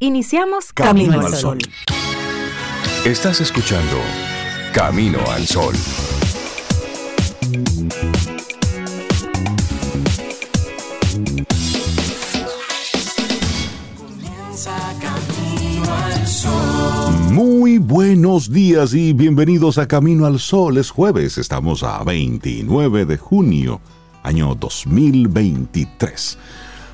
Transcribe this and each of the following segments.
Iniciamos Camino, al Sol. Estás escuchando Camino al Sol. Muy buenos días y bienvenidos a Camino al Sol. Es jueves, estamos a 29 de junio, año 2023.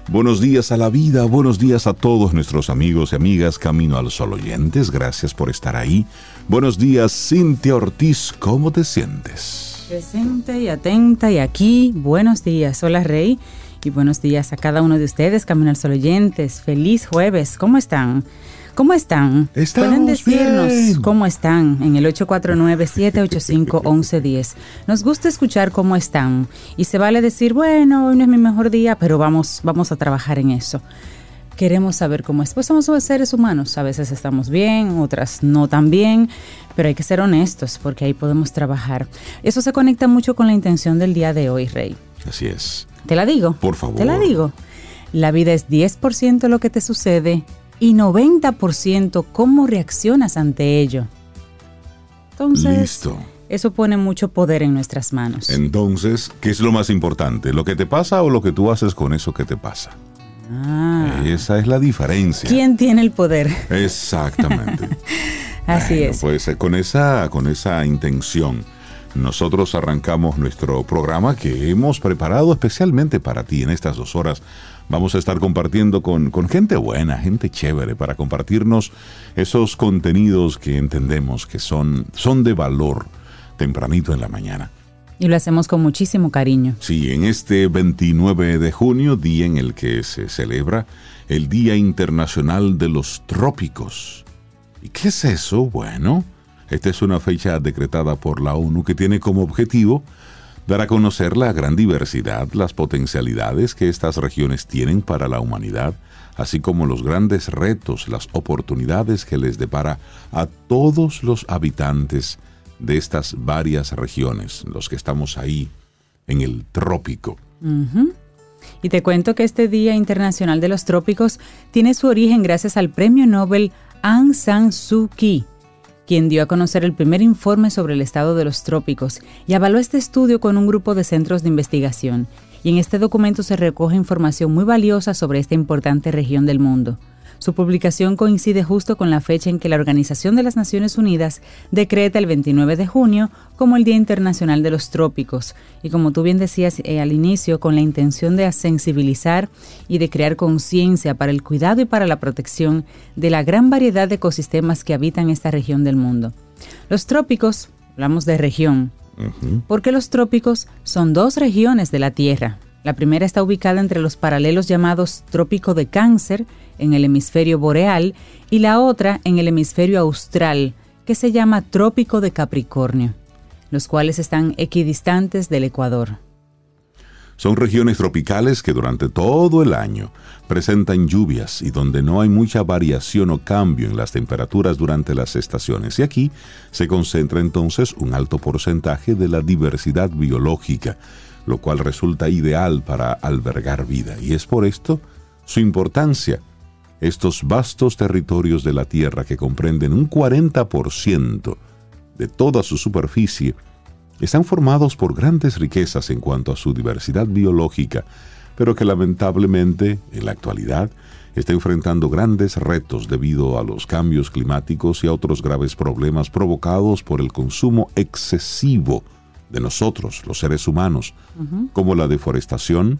Buenos días a la vida, buenos días a todos nuestros amigos y amigas Camino al Sol oyentes, gracias por estar ahí. Buenos días, Cintia Ortiz, ¿cómo te sientes? Presente y atenta y aquí, buenos días, hola Rey, y buenos días a cada uno de ustedes, Camino al Sol oyentes, feliz jueves, ¿cómo están? ¿Cómo están? Pueden decirnos cómo están en el 849-785-1110. Nos gusta escuchar cómo están y se vale decir, bueno, hoy no es mi mejor día, pero vamos, vamos a trabajar en eso. Queremos saber cómo es. Pues somos seres humanos. A veces estamos bien, otras no tan bien, pero hay que ser honestos porque ahí podemos trabajar. Eso se conecta mucho con la intención del día de hoy, Rey. Así es. Te la digo. Por favor. Te la digo. La vida es 10% lo que te sucede y 90% cómo reaccionas ante ello. Entonces, eso pone mucho poder en nuestras manos. Entonces, ¿qué es lo más importante? ¿Lo que te pasa o lo que tú haces con eso que te pasa? Ah. Esa es la diferencia. ¿Quién tiene el poder? Exactamente. Así es. Pues eh, con esa, con esa intención, nosotros arrancamos nuestro programa que hemos preparado especialmente para ti en estas dos horas Vamos a estar compartiendo con, gente buena, gente chévere, para compartirnos esos contenidos que entendemos que son, son de valor tempranito en la mañana. Y lo hacemos con muchísimo cariño. Sí, en este 29 de junio, día en el que se celebra el Día Internacional de los Trópicos. ¿Y qué es eso? Bueno, esta es una fecha decretada por la ONU que tiene como objetivo dar a conocer la gran diversidad, las potencialidades que estas regiones tienen para la humanidad, así como los grandes retos, las oportunidades que les depara a todos los habitantes de estas varias regiones, los que estamos ahí en el trópico. Y te cuento que este Día Internacional de los Trópicos tiene su origen gracias al Premio Nobel Aung San Suu Kyi, quien dio a conocer el primer informe sobre el estado de los trópicos y avaló este estudio con un grupo de centros de investigación. Y en este documento se recoge información muy valiosa sobre esta importante región del mundo. Su publicación coincide justo con la fecha en que la Organización de las Naciones Unidas decreta el 29 de junio como el Día Internacional de los Trópicos, y como tú bien decías eh, al inicio, con la intención de sensibilizar y de crear conciencia para el cuidado y para la protección de la gran variedad de ecosistemas que habitan esta región del mundo. Los trópicos, hablamos de región, porque los trópicos son dos regiones de la Tierra. La primera está ubicada entre los paralelos llamados Trópico de Cáncer, en el hemisferio boreal, y la otra en el hemisferio austral, que se llama Trópico de Capricornio, los cuales están equidistantes del Ecuador. Son regiones tropicales que durante todo el año presentan lluvias y donde no hay mucha variación o cambio en las temperaturas durante las estaciones. Y aquí se concentra entonces un alto porcentaje de la diversidad biológica, lo cual resulta ideal para albergar vida. Y es por esto su importancia estos vastos territorios de la Tierra que comprenden un 40% de toda su superficie, están formados por grandes riquezas en cuanto a su diversidad biológica, pero que lamentablemente, en la actualidad, está enfrentando grandes retos debido a los cambios climáticos y a otros graves problemas provocados por el consumo excesivo de nosotros, los seres humanos, como la deforestación,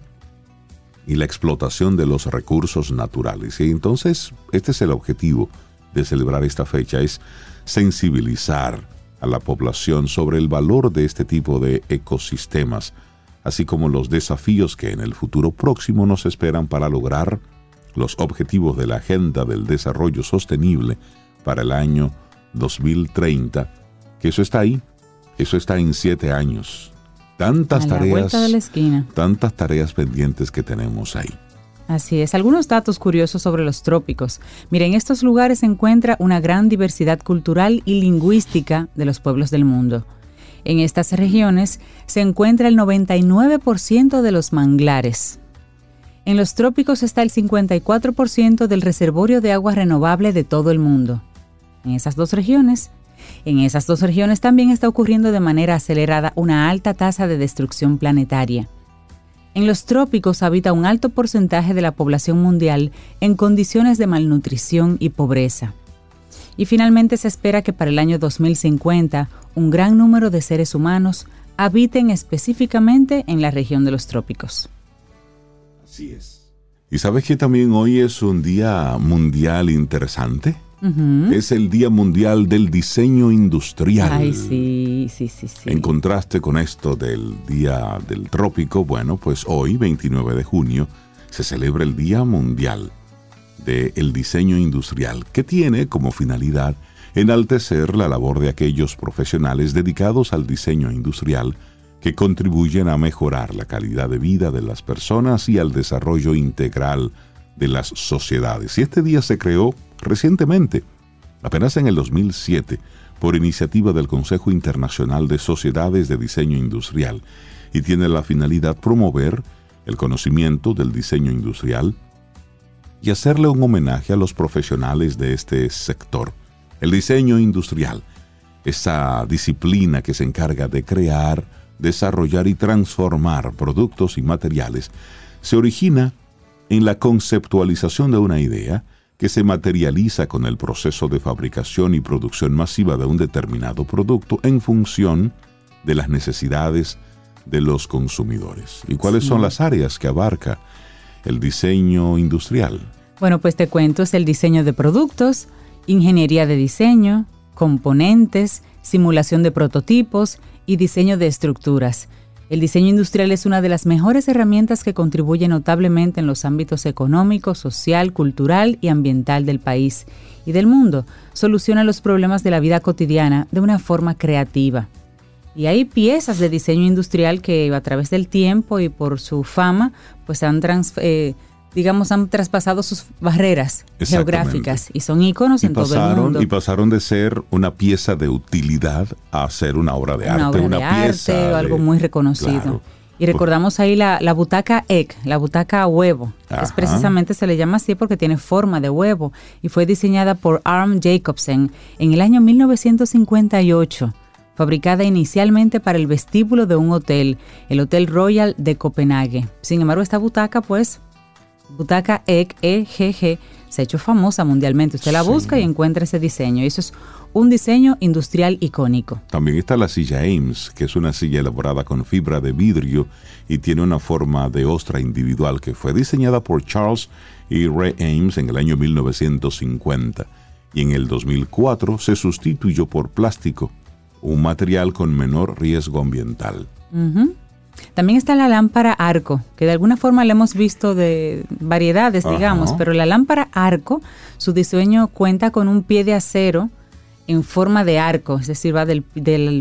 y la explotación de los recursos naturales. Y entonces, este es el objetivo de celebrar esta fecha, es sensibilizar a la población sobre el valor de este tipo de ecosistemas, así como los desafíos que en el futuro próximo nos esperan para lograr los objetivos de la Agenda del Desarrollo Sostenible para el año 2030, que eso está ahí, eso está en siete años, tantas tareas, tantas tareas pendientes que tenemos ahí. Así es, algunos datos curiosos sobre los trópicos. Miren, en estos lugares se encuentra una gran diversidad cultural y lingüística de los pueblos del mundo. En estas regiones se encuentra el 99% de los manglares. En los trópicos está el 54% del reservorio de agua renovable de todo el mundo. En esas dos regiones, en esas dos regiones también está ocurriendo de manera acelerada una alta tasa de destrucción planetaria. En los trópicos habita un alto porcentaje de la población mundial en condiciones de malnutrición y pobreza. Y finalmente se espera que para el año 2050 un gran número de seres humanos habiten específicamente en la región de los trópicos. Así es. ¿Y sabes que también hoy es un día mundial interesante? Es el Día Mundial del Diseño Industrial. Ay, sí, sí, sí, sí. En contraste con esto del Día del Trópico, bueno, pues hoy, 29 de junio, se celebra el Día Mundial del Diseño Industrial, que tiene como finalidad enaltecer la labor de aquellos profesionales dedicados al diseño industrial que contribuyen a mejorar la calidad de vida de las personas y al desarrollo integral de las sociedades. Y este día se creó recientemente, apenas en el 2007, por iniciativa del Consejo Internacional de Sociedades de Diseño Industrial, y tiene la finalidad promover el conocimiento del diseño industrial y hacerle un homenaje a los profesionales de este sector. El diseño industrial, esa disciplina que se encarga de crear, desarrollar y transformar productos y materiales, se origina en la conceptualización de una idea que se materializa con el proceso de fabricación y producción masiva de un determinado producto en función de las necesidades de los consumidores. ¿Y cuáles son las áreas que abarca el diseño industrial? Bueno, pues te cuento, es el diseño de productos, ingeniería de diseño, componentes, simulación de prototipos y diseño de estructuras. El diseño industrial es una de las mejores herramientas que contribuye notablemente en los ámbitos económico, social, cultural y ambiental del país y del mundo. Soluciona los problemas de la vida cotidiana de una forma creativa. Y hay piezas de diseño industrial que a través del tiempo y por su fama, pues han eh, digamos, han traspasado sus barreras geográficas y son íconos en todo el mundo. Y pasaron de ser una pieza de utilidad a ser una obra de arte, una pieza o algo muy reconocido. Y recordamos ahí la, butaca egg, la butaca huevo. Es precisamente se le llama así porque tiene forma de huevo y fue diseñada por Arm Jacobsen en el año 1958 fabricada inicialmente para el vestíbulo de un hotel, el Hotel Royal de Copenhague. Sin embargo, esta butaca pues Butaca EG, EGG se ha hecho famosa mundialmente. Usted la busca y encuentra ese diseño. Eso es un diseño industrial icónico. También está la silla Ames, que es una silla elaborada con fibra de vidrio y tiene una forma de ostra individual que fue diseñada por Charles y Ray Ames en el año 1950 y en el 2004 se sustituyó por plástico, un material con menor riesgo ambiental. También está la lámpara arco, que de alguna forma la hemos visto de variedades, digamos, pero la lámpara arco, su diseño cuenta con un pie de acero en forma de arco, es decir, va del,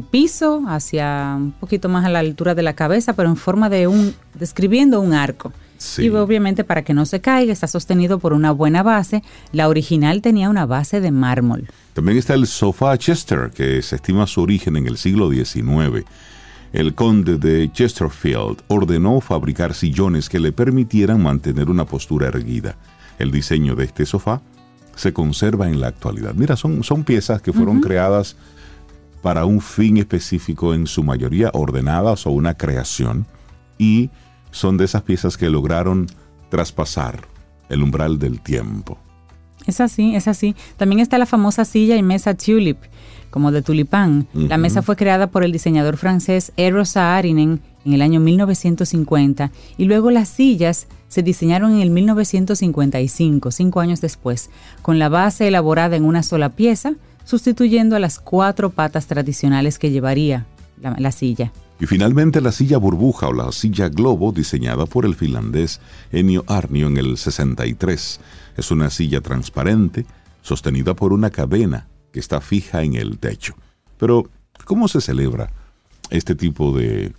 piso hacia un poquito más a la altura de la cabeza, pero en forma de un, describiendo un arco. Y obviamente para que no se caiga, está sostenido por una buena base. La original tenía una base de mármol. También está el sofá Chester, que se estima su origen en el siglo XIX el conde de Chesterfield ordenó fabricar sillones que le permitieran mantener una postura erguida. El diseño de este sofá se conserva en la actualidad. Mira, son, son piezas que fueron creadas para un fin específico, en su mayoría ordenadas o una creación, y son de esas piezas que lograron traspasar el umbral del tiempo. Es así, es así. También está la famosa silla y mesa tulip, como de tulipán. La mesa fue creada por el diseñador francés Eero Saarinen en el año 1950 y luego las sillas se diseñaron en el 1955, cinco años después, con la base elaborada en una sola pieza, sustituyendo a las cuatro patas tradicionales que llevaría la, la silla. Y finalmente la silla burbuja o la silla globo diseñada por el finlandés Ennio Arnio en el 63. Es una silla transparente sostenida por una cadena que está fija en el techo. Pero, ¿cómo se celebra este tipo de,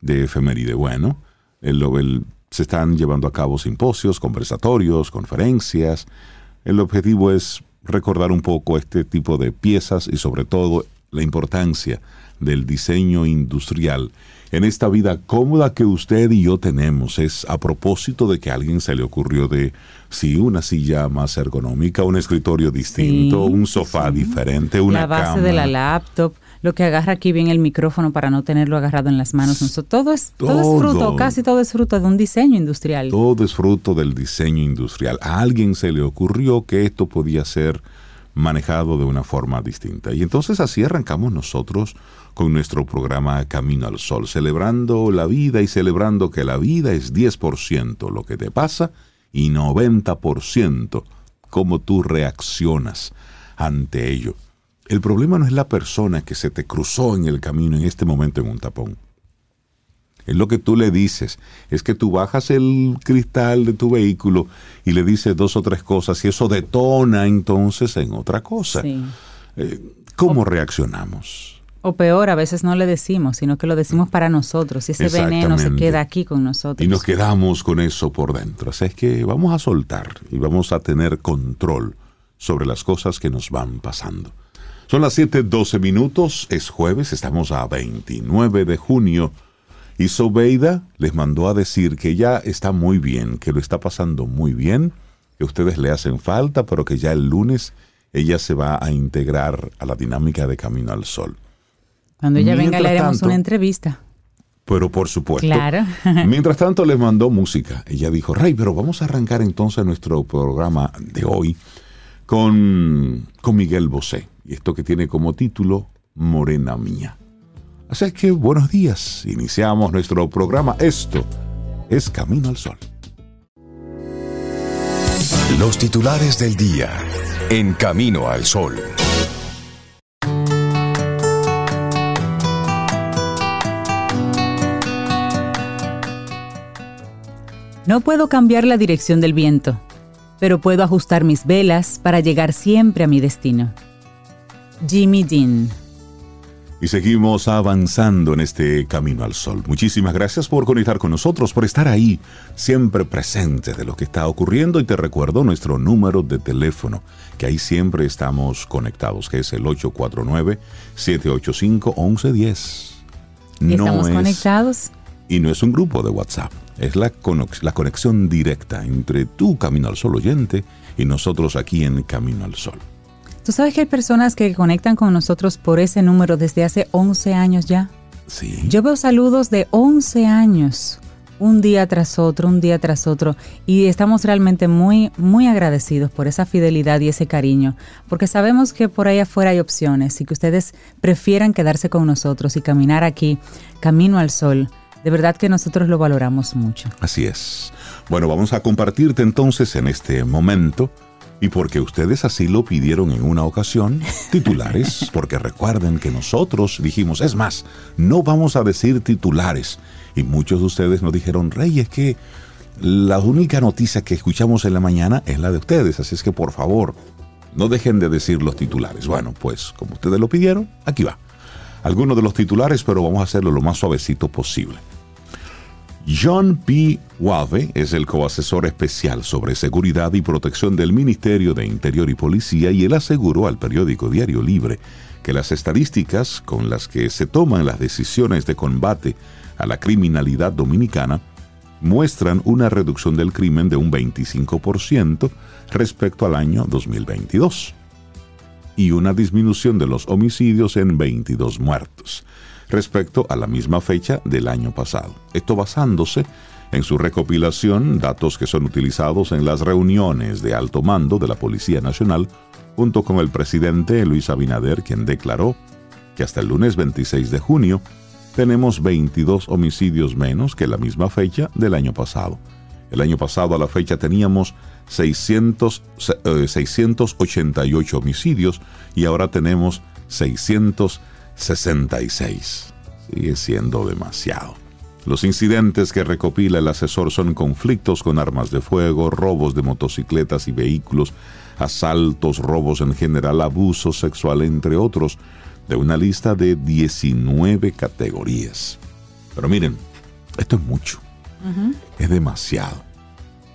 de efeméride? Bueno, el, se están llevando a cabo simposios, conversatorios, conferencias. El objetivo es recordar un poco este tipo de piezas y sobre todo la importancia del diseño industrial en esta vida cómoda que usted y yo tenemos. Es a propósito de que a alguien se le ocurrió de, sí, una silla más ergonómica, un escritorio distinto, un sofá diferente, una La base de la laptop, lo que agarra aquí bien el micrófono para no tenerlo agarrado en las manos. Todo es, todo. es fruto, casi todo es fruto de un diseño industrial. Todo es fruto del diseño industrial. A alguien se le ocurrió que esto podía ser manejado de una forma distinta. Y entonces así arrancamos nosotros con nuestro programa Camino al Sol, celebrando la vida y celebrando que la vida es 10% lo que te pasa y 90% cómo tú reaccionas ante ello. El problema no es la persona que se te cruzó en el camino en este momento en un tapón. Es lo que tú le dices. Es que tú bajas el cristal de tu vehículo y le dices dos o tres cosas y eso detona entonces en otra cosa. Eh, ¿Cómo reaccionamos? O peor, a veces no le decimos, sino que lo decimos para nosotros y ese veneno se queda aquí con nosotros. Y nos quedamos con eso por dentro. Así es que vamos a soltar y vamos a tener control sobre las cosas que nos van pasando. Son las 7:12 minutos, es jueves, estamos a 29 de junio y Sobeida les mandó a decir que ya está muy bien, que lo está pasando muy bien, que ustedes le hacen falta, pero que ya el lunes ella se va a integrar a la dinámica de Camino al Sol. Cuando ella venga le haremos una entrevista. Pero por supuesto. Claro. Mientras tanto les mandó música. Ella dijo, Rey, pero vamos a arrancar entonces nuestro programa de hoy con, con Miguel Bosé. Y esto que tiene como título Morena Mía. Así que buenos días, iniciamos nuestro programa. Esto es Camino al Sol. Los titulares del día en Camino al Sol. No puedo cambiar la dirección del viento, pero puedo ajustar mis velas para llegar siempre a mi destino. Jimmy Dean y seguimos avanzando en este camino al sol. Muchísimas gracias por conectar con nosotros, por estar ahí, siempre presente de lo que está ocurriendo y te recuerdo nuestro número de teléfono, que ahí siempre estamos conectados, que es el 849-785-1110. ¿Estamos conectados? Y no es un grupo de WhatsApp, es la, la conexión directa entre tu Camino al Sol oyente y nosotros aquí en Camino al Sol. ¿Tú sabes que hay personas que conectan con nosotros por ese número desde hace 11 años ya? Sí. Yo veo saludos de 11 años, un día tras otro, un día tras otro, y estamos realmente muy, muy agradecidos por esa fidelidad y ese cariño, porque sabemos que por ahí afuera hay opciones y que ustedes prefieran quedarse con nosotros y caminar aquí, camino al sol. De verdad que nosotros lo valoramos mucho. Así es. Bueno, vamos a compartirte entonces en este momento y porque ustedes así lo pidieron en una ocasión, titulares, porque recuerden que nosotros dijimos, es más, no vamos a decir titulares. Y muchos de ustedes nos dijeron, Rey, es que la única noticia que escuchamos en la mañana es la de ustedes, así es que por favor, no dejen de decir los titulares. Bueno, pues como ustedes lo pidieron, aquí va. Algunos de los titulares, pero vamos a hacerlo lo más suavecito posible. John P. Wave es el coasesor especial sobre seguridad y protección del Ministerio de Interior y Policía y él aseguró al periódico Diario Libre que las estadísticas con las que se toman las decisiones de combate a la criminalidad dominicana muestran una reducción del crimen de un 25% respecto al año 2022 y una disminución de los homicidios en 22 muertos respecto a la misma fecha del año pasado. Esto basándose en su recopilación, datos que son utilizados en las reuniones de alto mando de la Policía Nacional, junto con el presidente Luis Abinader, quien declaró que hasta el lunes 26 de junio tenemos 22 homicidios menos que la misma fecha del año pasado. El año pasado a la fecha teníamos 600, 688 eh, homicidios y ahora tenemos 600 66. Sigue siendo demasiado. Los incidentes que recopila el asesor son conflictos con armas de fuego, robos de motocicletas y vehículos, asaltos, robos en general, abuso sexual, entre otros, de una lista de 19 categorías. Pero miren, esto es mucho. Es demasiado.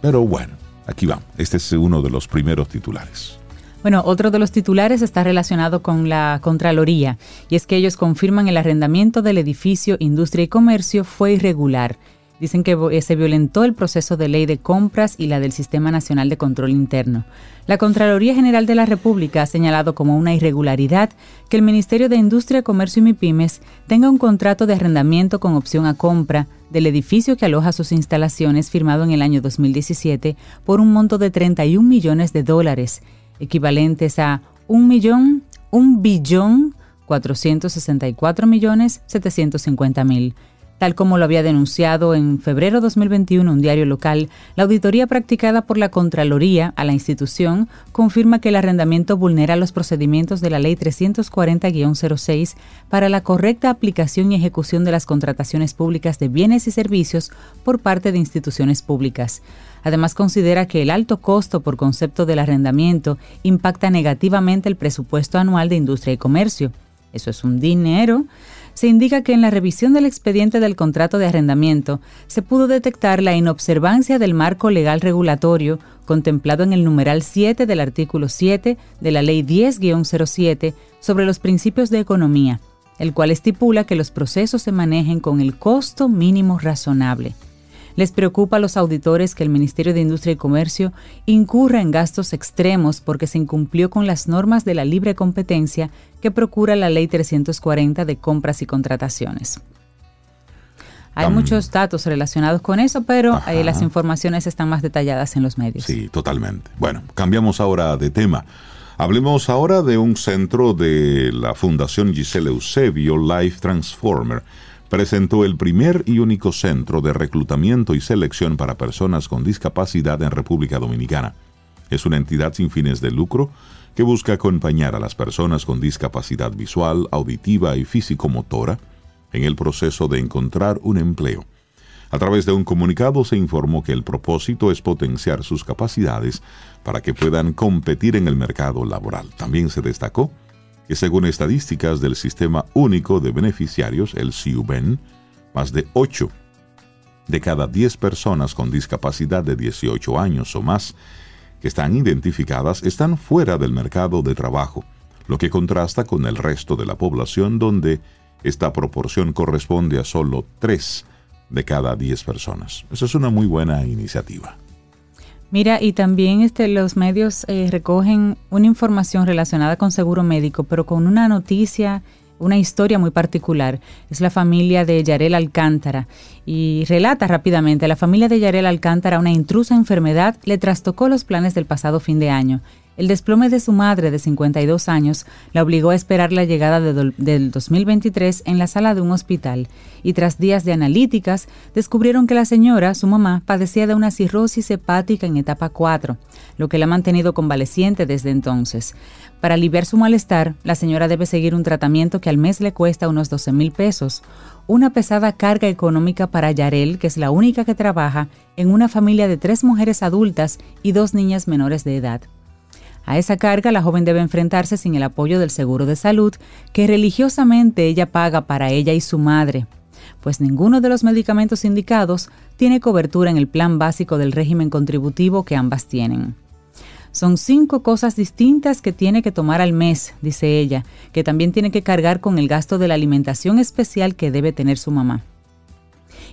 Pero bueno, aquí vamos. Este es uno de los primeros titulares. Bueno, otro de los titulares está relacionado con la Contraloría y es que ellos confirman el arrendamiento del edificio Industria y Comercio fue irregular. Dicen que eh, se violentó el proceso de ley de compras y la del Sistema Nacional de Control Interno. La Contraloría General de la República ha señalado como una irregularidad que el Ministerio de Industria, Comercio y MIPIMES tenga un contrato de arrendamiento con opción a compra del edificio que aloja sus instalaciones firmado en el año 2017 por un monto de 31 millones de dólares, equivalentes a un millón, un billón 464 millones 750 mil Tal como lo había denunciado en febrero 2021 un diario local, la auditoría practicada por la Contraloría a la institución confirma que el arrendamiento vulnera los procedimientos de la Ley 340-06 para la correcta aplicación y ejecución de las contrataciones públicas de bienes y servicios por parte de instituciones públicas. Además, considera que el alto costo por concepto del arrendamiento impacta negativamente el presupuesto anual de industria y comercio. Eso es un dinero se indica que en la revisión del expediente del contrato de arrendamiento se pudo detectar la inobservancia del marco legal regulatorio contemplado en el numeral 7 del artículo 7 de la Ley 10-07 sobre los principios de economía, el cual estipula que los procesos se manejen con el costo mínimo razonable. Les preocupa a los auditores que el Ministerio de Industria y Comercio incurra en gastos extremos porque se incumplió con las normas de la libre competencia que procura la Ley 340 de compras y contrataciones. Hay muchos datos relacionados con eso, pero eh, las informaciones están más detalladas en los medios. Sí, totalmente. Bueno, cambiamos ahora de tema. Hablemos ahora de un centro de la Fundación Giselle Eusebio, Life Transformer presentó el primer y único centro de reclutamiento y selección para personas con discapacidad en República Dominicana. Es una entidad sin fines de lucro que busca acompañar a las personas con discapacidad visual, auditiva y físico-motora en el proceso de encontrar un empleo. A través de un comunicado se informó que el propósito es potenciar sus capacidades para que puedan competir en el mercado laboral. También se destacó que según estadísticas del Sistema Único de Beneficiarios, el CIUBEN, más de 8 de cada 10 personas con discapacidad de 18 años o más que están identificadas están fuera del mercado de trabajo, lo que contrasta con el resto de la población donde esta proporción corresponde a solo 3 de cada 10 personas. Esa es una muy buena iniciativa. Mira, y también este, los medios eh, recogen una información relacionada con seguro médico, pero con una noticia, una historia muy particular. Es la familia de Yarel Alcántara. Y relata rápidamente, la familia de Yarel Alcántara, una intrusa enfermedad, le trastocó los planes del pasado fin de año. El desplome de su madre de 52 años la obligó a esperar la llegada del 2023 en la sala de un hospital y tras días de analíticas descubrieron que la señora, su mamá, padecía de una cirrosis hepática en etapa 4, lo que la ha mantenido convaleciente desde entonces. Para aliviar su malestar, la señora debe seguir un tratamiento que al mes le cuesta unos 12 mil pesos, una pesada carga económica para Yarel, que es la única que trabaja en una familia de tres mujeres adultas y dos niñas menores de edad. A esa carga la joven debe enfrentarse sin el apoyo del seguro de salud que religiosamente ella paga para ella y su madre, pues ninguno de los medicamentos indicados tiene cobertura en el plan básico del régimen contributivo que ambas tienen. Son cinco cosas distintas que tiene que tomar al mes, dice ella, que también tiene que cargar con el gasto de la alimentación especial que debe tener su mamá.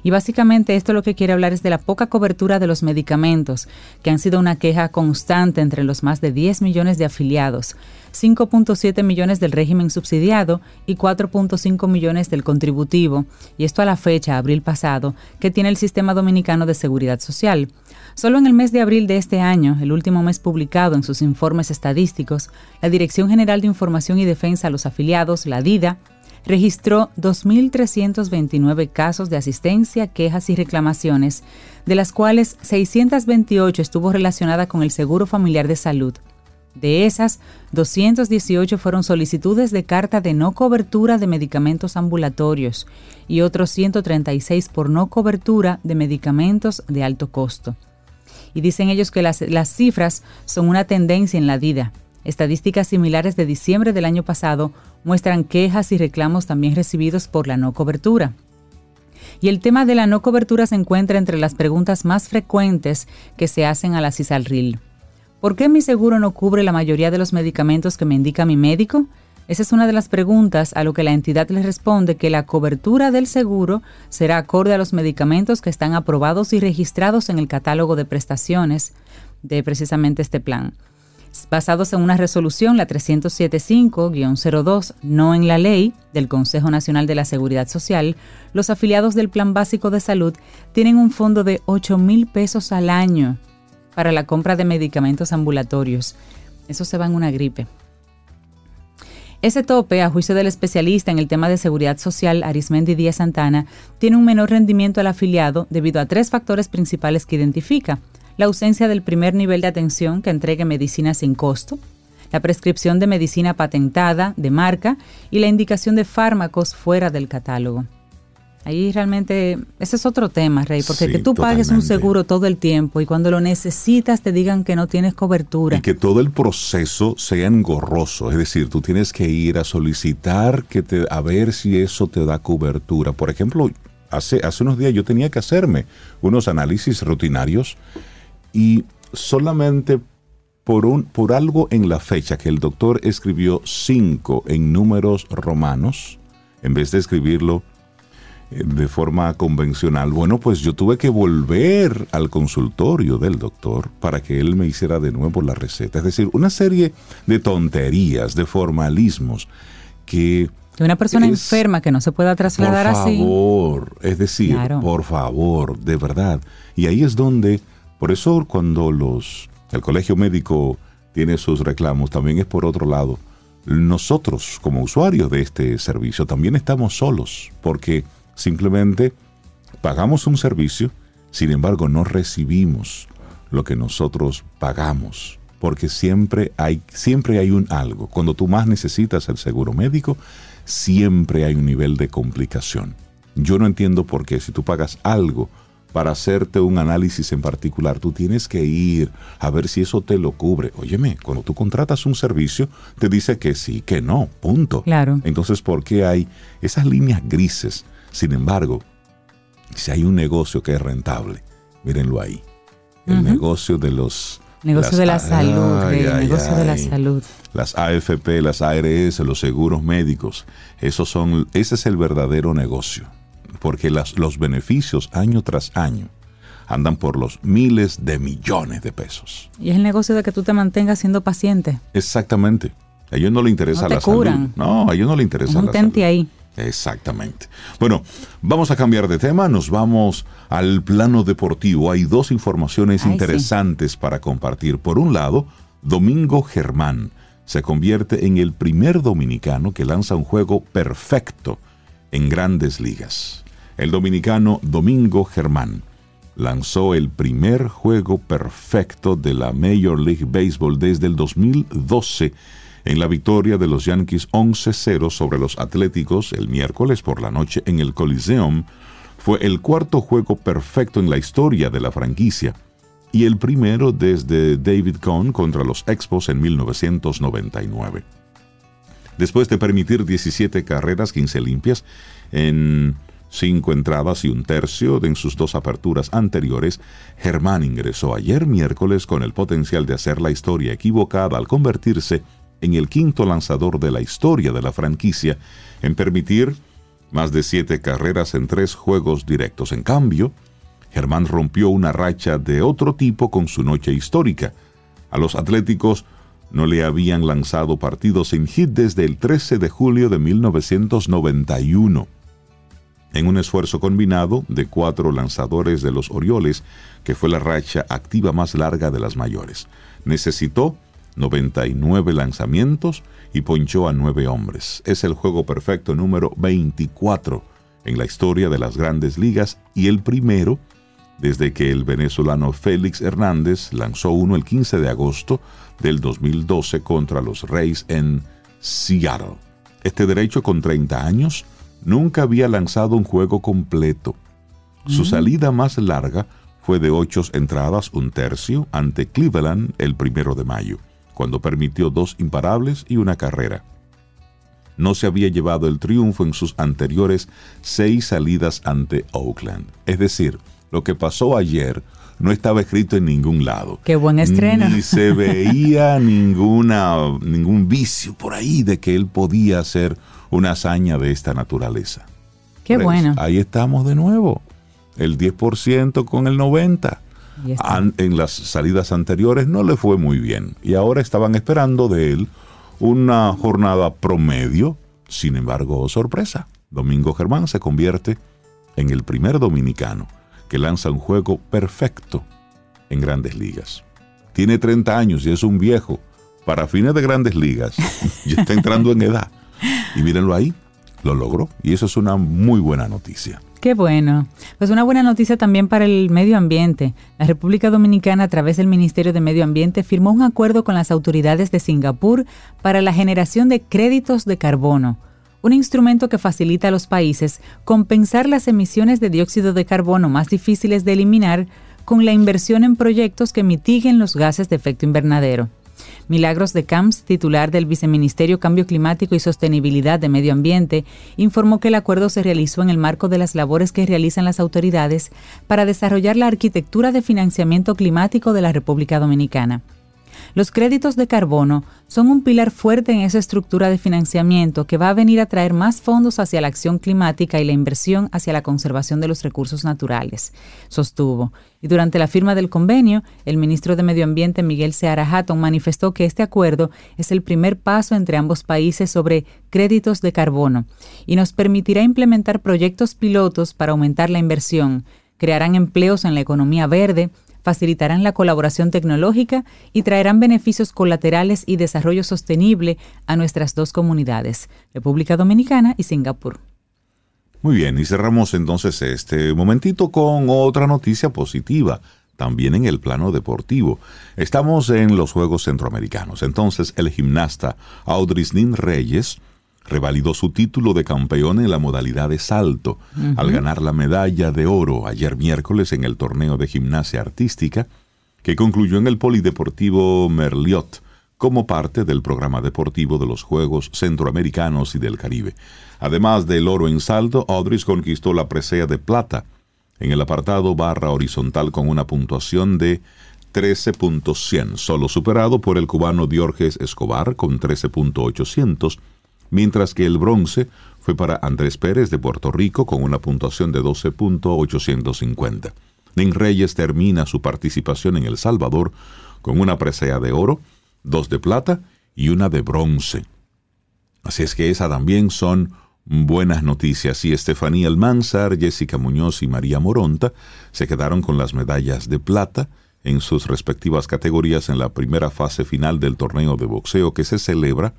Y básicamente esto lo que quiere hablar es de la poca cobertura de los medicamentos, que han sido una queja constante entre los más de 10 millones de afiliados, 5.7 millones del régimen subsidiado y 4.5 millones del contributivo, y esto a la fecha, abril pasado, que tiene el Sistema Dominicano de Seguridad Social. Solo en el mes de abril de este año, el último mes publicado en sus informes estadísticos, la Dirección General de Información y Defensa a los afiliados, la DIDA, registró 2.329 casos de asistencia, quejas y reclamaciones, de las cuales 628 estuvo relacionada con el Seguro Familiar de Salud. De esas, 218 fueron solicitudes de carta de no cobertura de medicamentos ambulatorios y otros 136 por no cobertura de medicamentos de alto costo. Y dicen ellos que las, las cifras son una tendencia en la vida. Estadísticas similares de diciembre del año pasado muestran quejas y reclamos también recibidos por la no cobertura. Y el tema de la no cobertura se encuentra entre las preguntas más frecuentes que se hacen a la CISALRIL. ¿Por qué mi seguro no cubre la mayoría de los medicamentos que me indica mi médico? Esa es una de las preguntas a lo que la entidad le responde que la cobertura del seguro será acorde a los medicamentos que están aprobados y registrados en el catálogo de prestaciones de precisamente este plan. Basados en una resolución, la 375-02, no en la ley del Consejo Nacional de la Seguridad Social, los afiliados del Plan Básico de Salud tienen un fondo de 8 mil pesos al año para la compra de medicamentos ambulatorios. Eso se va en una gripe. Ese tope, a juicio del especialista en el tema de seguridad social, Arismendi Díaz Santana, tiene un menor rendimiento al afiliado debido a tres factores principales que identifica. La ausencia del primer nivel de atención que entregue medicina sin costo, la prescripción de medicina patentada, de marca, y la indicación de fármacos fuera del catálogo. Ahí realmente, ese es otro tema, Rey, porque que tú pagues un seguro todo el tiempo y cuando lo necesitas te digan que no tienes cobertura. Y que todo el proceso sea engorroso, es decir, tú tienes que ir a solicitar que te, a ver si eso te da cobertura. Por ejemplo, hace, hace unos días yo tenía que hacerme unos análisis rutinarios y solamente por, un, por algo en la fecha que el doctor escribió 5 en números romanos, en vez de escribirlo de forma convencional, bueno, pues yo tuve que volver al consultorio del doctor para que él me hiciera de nuevo la receta. Es decir, una serie de tonterías, de formalismos que... De una persona enferma que no se pueda trasladar así. Por favor, es decir, por favor, de verdad. Y ahí es donde, por eso cuando los, el colegio médico tiene sus reclamos, también es por otro lado. Nosotros, como usuarios de este servicio, también estamos solos, porque Simplemente pagamos un servicio, sin embargo no recibimos lo que nosotros pagamos, porque siempre hay, siempre hay un algo. Cuando tú más necesitas el seguro médico, siempre hay un nivel de complicación. Yo no entiendo por qué si tú pagas algo para hacerte un análisis en particular, tú tienes que ir a ver si eso te lo cubre. Óyeme, cuando tú contratas un servicio, te dice que sí, que no, punto. Claro. Entonces, ¿por qué hay esas líneas grises sin embargo, si hay un negocio que es rentable, mírenlo ahí. El negocio de los... Negocio de la salud, el negocio de la salud. Las AFP, las ARS, los seguros médicos, esos son, ese es el verdadero negocio. Porque las, los beneficios año tras año andan por los miles de millones de pesos. Y es el negocio de que tú te mantengas siendo paciente. Exactamente. A ellos no le interesa la salud. No, a ellos no le interesa la salud. ahí. Exactamente. Bueno, vamos a cambiar de tema, nos vamos al plano deportivo. Hay dos informaciones interesantes para compartir. Por un lado, Domingo Germán se convierte en el primer dominicano que lanza un juego perfecto en grandes ligas. El dominicano Domingo Germán lanzó el primer juego perfecto de la Major League Baseball desde el 2012 en la victoria de los Yankees 11-0 sobre los Atléticos el miércoles por la noche en el Coliseum, fue el cuarto juego perfecto en la historia de la franquicia y el primero desde David Cohn contra los Expos en 1999. Después de permitir 17 carreras 15 limpias en cinco entradas y un tercio en sus dos aperturas anteriores, Germán ingresó ayer miércoles con el potencial de hacer la historia equivocada al convertirse en el quinto lanzador de la historia de la franquicia en permitir más de siete carreras en tres juegos directos. En cambio, Germán rompió una racha de otro tipo con su noche histórica. A los Atléticos no le habían lanzado partidos en hit desde el 13 de julio de 1991. En un esfuerzo combinado de cuatro lanzadores de los Orioles, que fue la racha activa más larga de las mayores, necesitó 99 lanzamientos y ponchó a 9 hombres. Es el juego perfecto número 24 en la historia de las grandes ligas y el primero desde que el venezolano Félix Hernández lanzó uno el 15 de agosto del 2012 contra los Reyes en Seattle. Este derecho con 30 años nunca había lanzado un juego completo. Su salida más larga fue de ocho entradas, un tercio, ante Cleveland el primero de mayo cuando permitió dos imparables y una carrera. No se había llevado el triunfo en sus anteriores seis salidas ante Oakland. Es decir, lo que pasó ayer no estaba escrito en ningún lado. Qué buen estreno. Ni se veía ninguna, ningún vicio por ahí de que él podía hacer una hazaña de esta naturaleza. Qué bueno. Ahí estamos de nuevo. El 10% con el 90%. Ahí está. An- en las salidas anteriores no le fue muy bien y ahora estaban esperando de él una jornada promedio. Sin embargo, oh, sorpresa, Domingo Germán se convierte en el primer dominicano que lanza un juego perfecto en grandes ligas. Tiene 30 años y es un viejo. Para fines de grandes ligas, ya está entrando en edad. Y mírenlo ahí, lo logró. Y eso es una muy buena noticia. Qué bueno. Pues una buena noticia también para el medio ambiente. La República Dominicana, a través del Ministerio de Medio Ambiente, firmó un acuerdo con las autoridades de Singapur para la generación de créditos de carbono, un instrumento que facilita a los países compensar las emisiones de dióxido de carbono más difíciles de eliminar con la inversión en proyectos que mitiguen los gases de efecto invernadero. Milagros de Camps, titular del Viceministerio Cambio Climático y Sostenibilidad de Medio Ambiente, informó que el acuerdo se realizó en el marco de las labores que realizan las autoridades para desarrollar la arquitectura de financiamiento climático de la República Dominicana. Los créditos de carbono son un pilar fuerte en esa estructura de financiamiento que va a venir a traer más fondos hacia la acción climática y la inversión hacia la conservación de los recursos naturales, sostuvo. Y durante la firma del convenio, el ministro de Medio Ambiente Miguel Seara Hatton manifestó que este acuerdo es el primer paso entre ambos países sobre créditos de carbono y nos permitirá implementar proyectos pilotos para aumentar la inversión, crearán empleos en la economía verde, facilitarán la colaboración tecnológica y traerán beneficios colaterales y desarrollo sostenible a nuestras dos comunidades, República Dominicana y Singapur. Muy bien, y cerramos entonces este momentito con otra noticia positiva, también en el plano deportivo. Estamos en los Juegos Centroamericanos, entonces el gimnasta Audris Nin Reyes revalidó su título de campeón en la modalidad de salto al ganar la medalla de oro ayer miércoles en el torneo de gimnasia artística que concluyó en el Polideportivo Merliot como parte del programa deportivo de los Juegos Centroamericanos y del Caribe. Además del oro en salto, Audris conquistó la presea de plata en el apartado barra horizontal con una puntuación de 13.100, solo superado por el cubano Diorges Escobar con 13.800, mientras que el bronce fue para Andrés Pérez de Puerto Rico con una puntuación de 12.850. Nin Reyes termina su participación en El Salvador con una presea de oro, dos de plata y una de bronce. Así es que esa también son buenas noticias. Y Estefanía Almanzar, Jessica Muñoz y María Moronta se quedaron con las medallas de plata en sus respectivas categorías en la primera fase final del torneo de boxeo que se celebra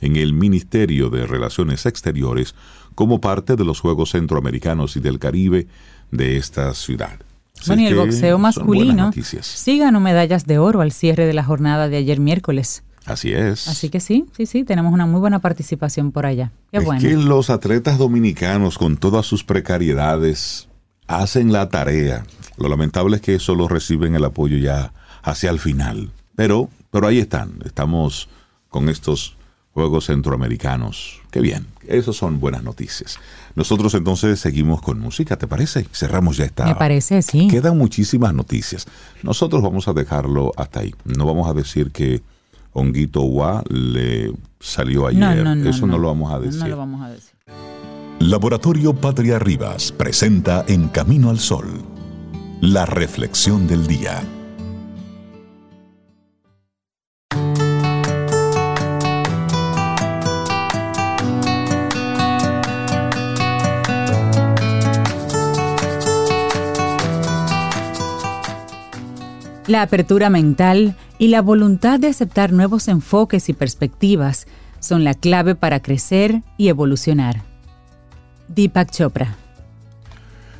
en el Ministerio de Relaciones Exteriores como parte de los Juegos Centroamericanos y del Caribe de esta ciudad. Así Bueno, y el boxeo masculino sí ganó medallas de oro al cierre de la jornada de ayer miércoles. Así es. Así que sí, sí, sí, tenemos una muy buena participación por allá. Qué es bueno. que los atletas dominicanos, con todas sus precariedades, hacen la tarea. Lo lamentable es que solo reciben el apoyo ya hacia el final. Pero, pero ahí están. Estamos con estos Juegos Centroamericanos. Qué bien. Esas son buenas noticias. Nosotros entonces seguimos con música, ¿te parece? Cerramos ya esta. Me parece, sí. Quedan muchísimas noticias. Nosotros vamos a dejarlo hasta ahí. No vamos a decir que Honguito Wa le salió ayer. No, no, no, Eso no, no. lo vamos a decir. No lo vamos a decir. Laboratorio Patria Rivas presenta En Camino al Sol, la reflexión del día. La apertura mental y la voluntad de aceptar nuevos enfoques y perspectivas son la clave para crecer y evolucionar. Deepak Chopra.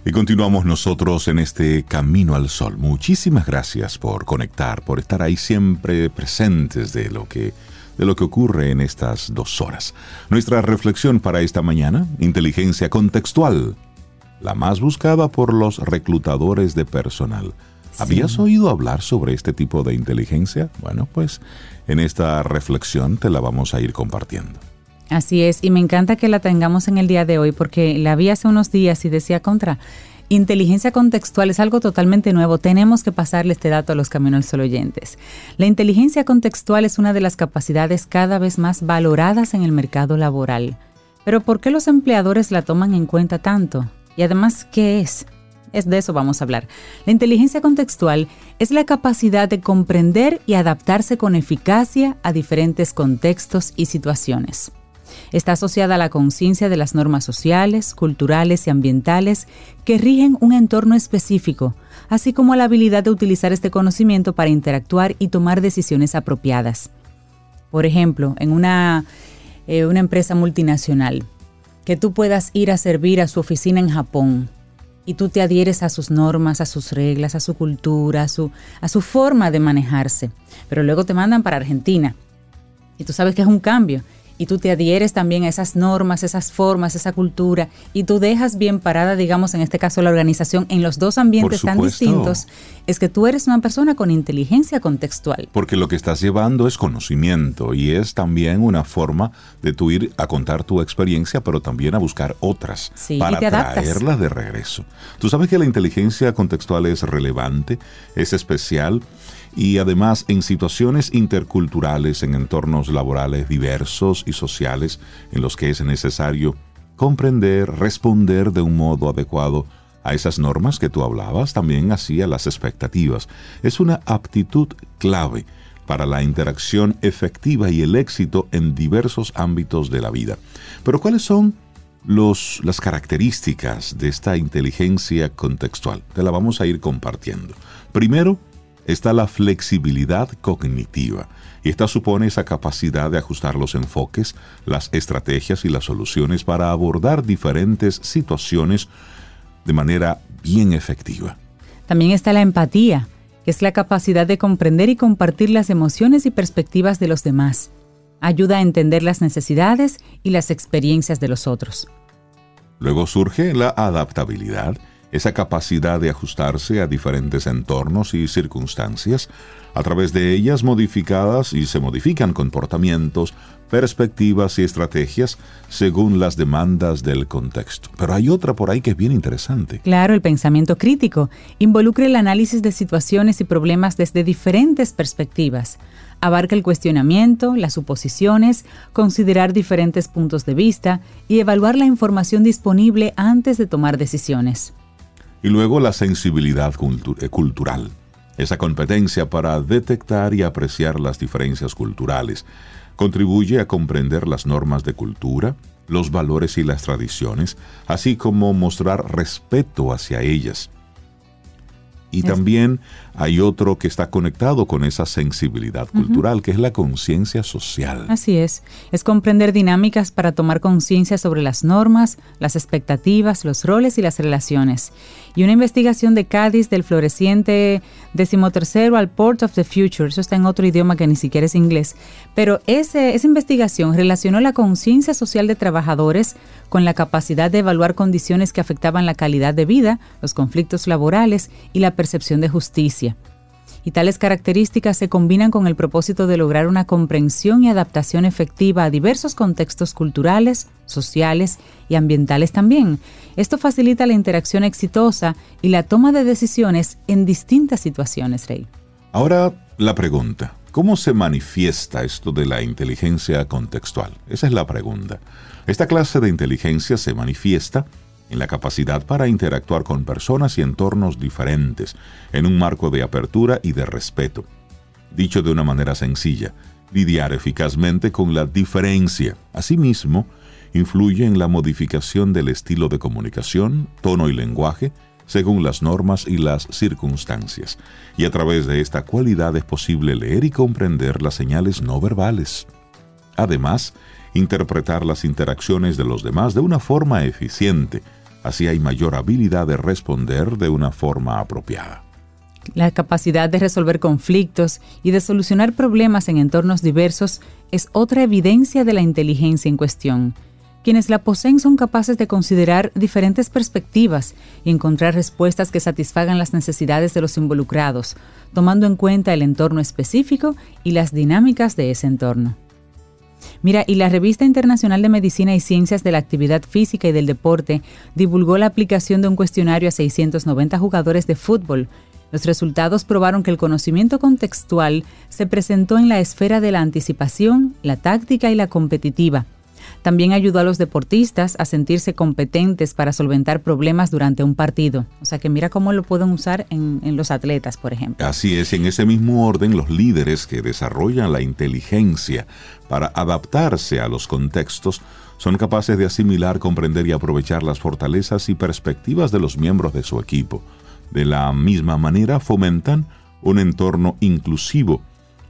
Y continuamos nosotros en este camino al sol. Muchísimas gracias por conectar, por estar ahí siempre presentes de lo que de lo que ocurre en estas dos horas. Nuestra reflexión para esta mañana, inteligencia contextual, la más buscada por los reclutadores de personal. ¿Habías oído hablar sobre este tipo de inteligencia? Bueno, pues en esta reflexión te la vamos a ir compartiendo. Así es, y me encanta que la tengamos en el día de hoy porque la vi hace unos días y decía contra, Inteligencia contextual es algo totalmente nuevo. Tenemos que pasarle este dato a los Caminos Sol oyentes. La inteligencia contextual es una de las capacidades cada vez más valoradas en el mercado laboral. Pero ¿por qué los empleadores la toman en cuenta tanto? Y además, ¿qué es? Es de eso vamos a hablar. La inteligencia contextual es la capacidad de comprender y adaptarse con eficacia a diferentes contextos y situaciones. Está asociada a la conciencia de las normas sociales, culturales y ambientales que rigen un entorno específico, así como a la habilidad de utilizar este conocimiento para interactuar y tomar decisiones apropiadas. Por ejemplo, en una, eh, una empresa multinacional, que tú puedas ir a servir a su oficina en Japón y tú te adhieres a sus normas, a sus reglas, a su cultura, a su, a su forma de manejarse, pero luego te mandan para Argentina. Y tú sabes que es un cambio y tú te adhieres también a esas normas, esas formas, esa cultura, y tú dejas bien parada, digamos, en este caso la organización, en los dos ambientes tan distintos, es que tú eres una persona con inteligencia contextual. Porque lo que estás llevando es conocimiento y es también una forma de tú ir a contar tu experiencia, pero también a buscar otras para traerlas de regreso. Tú sabes que la inteligencia contextual es relevante, es especial y además en situaciones interculturales, en entornos laborales diversos y sociales en los que es necesario comprender, responder de un modo adecuado a esas normas que tú hablabas, también así a las expectativas. Es una aptitud clave para la interacción efectiva y el éxito en diversos ámbitos de la vida. Pero ¿cuáles son los, las características de esta inteligencia contextual? Te la vamos a ir compartiendo. Primero, está la flexibilidad cognitiva. Y esta supone esa capacidad de ajustar los enfoques, las estrategias y las soluciones para abordar diferentes situaciones de manera bien efectiva. También está la empatía, que es la capacidad de comprender y compartir las emociones y perspectivas de los demás. Ayuda a entender las necesidades y las experiencias de los otros. Luego surge la adaptabilidad, esa capacidad de ajustarse a diferentes entornos y circunstancias, a través de ellas modificadas y se modifican comportamientos, perspectivas y estrategias según las demandas del contexto. Pero hay otra por ahí que es bien interesante. Claro, el pensamiento crítico involucra el análisis de situaciones y problemas desde diferentes perspectivas. Abarca el cuestionamiento, las suposiciones, considerar diferentes puntos de vista y evaluar la información disponible antes de tomar decisiones. Y luego la sensibilidad eh, cultural, esa competencia para detectar y apreciar las diferencias culturales, contribuye a comprender las normas de cultura, los valores y las tradiciones, así como mostrar respeto hacia ellas. Y también hay otro que está conectado con esa sensibilidad cultural, que es la conciencia social. Así es, es comprender dinámicas para tomar conciencia sobre las normas, las expectativas, los roles y las relaciones. Y una investigación de Cádiz del floreciente decimotercero al Port of the Future, eso está en otro idioma que ni siquiera es inglés, pero ese, esa investigación relacionó la conciencia social de trabajadores con la capacidad de evaluar condiciones que afectaban la calidad de vida, los conflictos laborales y la percepción de justicia. Y tales características se combinan con el propósito de lograr una comprensión y adaptación efectiva a diversos contextos culturales, sociales y ambientales también. Esto facilita la interacción exitosa y la toma de decisiones en distintas situaciones, Rey. Ahora la pregunta, ¿cómo se manifiesta esto de la inteligencia contextual? Esa es la pregunta. Esta clase de inteligencia se manifiesta en la capacidad para interactuar con personas y entornos diferentes, en un marco de apertura y de respeto. Dicho de una manera sencilla, lidiar eficazmente con la diferencia. Asimismo, influye en la modificación del estilo de comunicación, tono y lenguaje, según las normas y las circunstancias, y a través de esta cualidad es posible leer y comprender las señales no verbales. Además, interpretar las interacciones de los demás de una forma eficiente, Así hay mayor habilidad de responder de una forma apropiada. La capacidad de resolver conflictos y de solucionar problemas en entornos diversos es otra evidencia de la inteligencia en cuestión. Quienes la poseen son capaces de considerar diferentes perspectivas y encontrar respuestas que satisfagan las necesidades de los involucrados, tomando en cuenta el entorno específico y las dinámicas de ese entorno. Mira, y la Revista Internacional de Medicina y Ciencias de la Actividad Física y del Deporte divulgó la aplicación de un cuestionario a 690 jugadores de fútbol. Los resultados probaron que el conocimiento contextual se presentó en la esfera de la anticipación, la táctica y la competitiva también ayudó a los deportistas a sentirse competentes para solventar problemas durante un partido. O sea que mira cómo lo pueden usar en, los atletas, por ejemplo. Así es, en ese mismo orden, los líderes que desarrollan la inteligencia para adaptarse a los contextos son capaces de asimilar, comprender y aprovechar las fortalezas y perspectivas de los miembros de su equipo. De la misma manera, fomentan un entorno inclusivo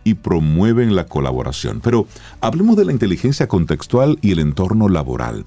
y promueven la colaboración. Pero hablemos de la inteligencia contextual y el entorno laboral.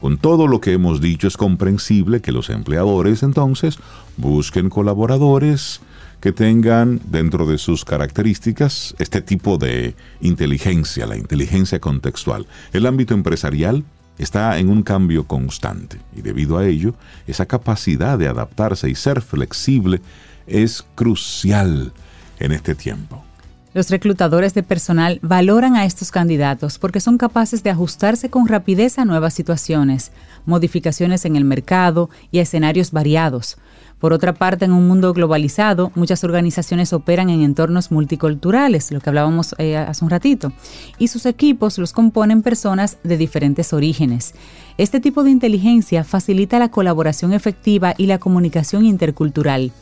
Con todo lo que hemos dicho es comprensible que los empleadores entonces busquen colaboradores que tengan dentro de sus características este tipo de inteligencia, la inteligencia contextual. El ámbito empresarial está en un cambio constante y debido a ello, esa capacidad de adaptarse y ser flexible es crucial en este tiempo. Los reclutadores de personal valoran a estos candidatos porque son capaces de ajustarse con rapidez a nuevas situaciones, modificaciones en el mercado y escenarios variados. Por otra parte, en un mundo globalizado, muchas organizaciones operan en entornos multiculturales, lo que hablábamos eh, hace un ratito, y sus equipos los componen personas de diferentes orígenes. Este tipo de inteligencia facilita la colaboración efectiva y la comunicación intercultural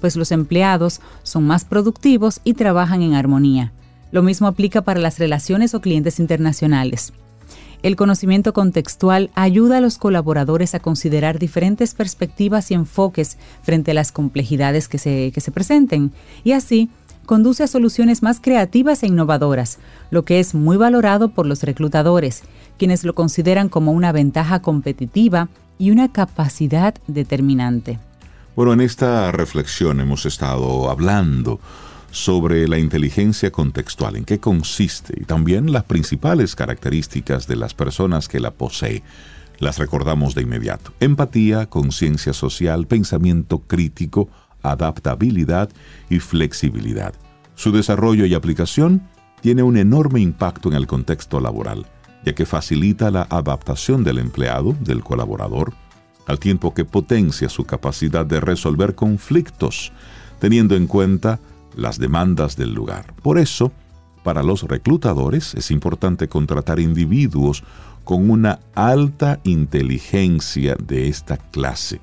pues los empleados son más productivos y trabajan en armonía. Lo mismo aplica para las relaciones o clientes internacionales. El conocimiento contextual ayuda a los colaboradores a considerar diferentes perspectivas y enfoques frente a las complejidades que se, que se presenten y así conduce a soluciones más creativas e innovadoras, lo que es muy valorado por los reclutadores, quienes lo consideran como una ventaja competitiva y una capacidad determinante. Bueno, en esta reflexión hemos estado hablando sobre la inteligencia contextual, en qué consiste y también las principales características de las personas que la poseen. Las recordamos de inmediato. Empatía, conciencia social, pensamiento crítico, adaptabilidad y flexibilidad. Su desarrollo y aplicación tiene un enorme impacto en el contexto laboral, ya que facilita la adaptación del empleado, del colaborador, al tiempo que potencia su capacidad de resolver conflictos, teniendo en cuenta las demandas del lugar. Por eso, para los reclutadores es importante contratar individuos con una alta inteligencia de esta clase.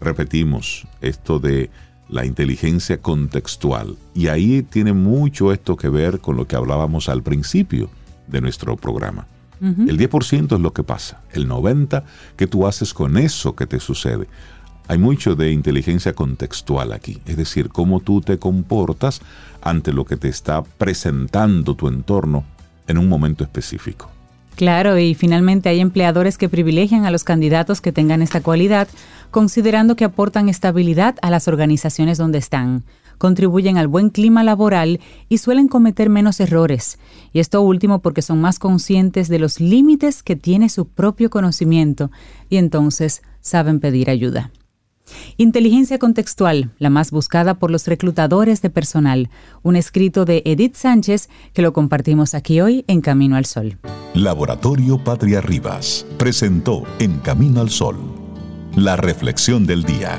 Repetimos esto de la inteligencia contextual. Y ahí tiene mucho esto que ver con lo que hablábamos al principio de nuestro programa. El 10% es lo que pasa. El 90% que tú haces con eso que te sucede. Hay mucho de inteligencia contextual aquí, es decir, cómo tú te comportas ante lo que te está presentando tu entorno en un momento específico. Claro, y finalmente hay empleadores que privilegian a los candidatos que tengan esta cualidad, considerando que aportan estabilidad a las organizaciones donde están contribuyen al buen clima laboral y suelen cometer menos errores. Y esto último porque son más conscientes de los límites que tiene su propio conocimiento y entonces saben pedir ayuda. Inteligencia contextual, la más buscada por los reclutadores de personal, un escrito de Edith Sánchez que lo compartimos aquí hoy en Camino al Sol. Laboratorio Patria Rivas presentó En Camino al Sol, la reflexión del día.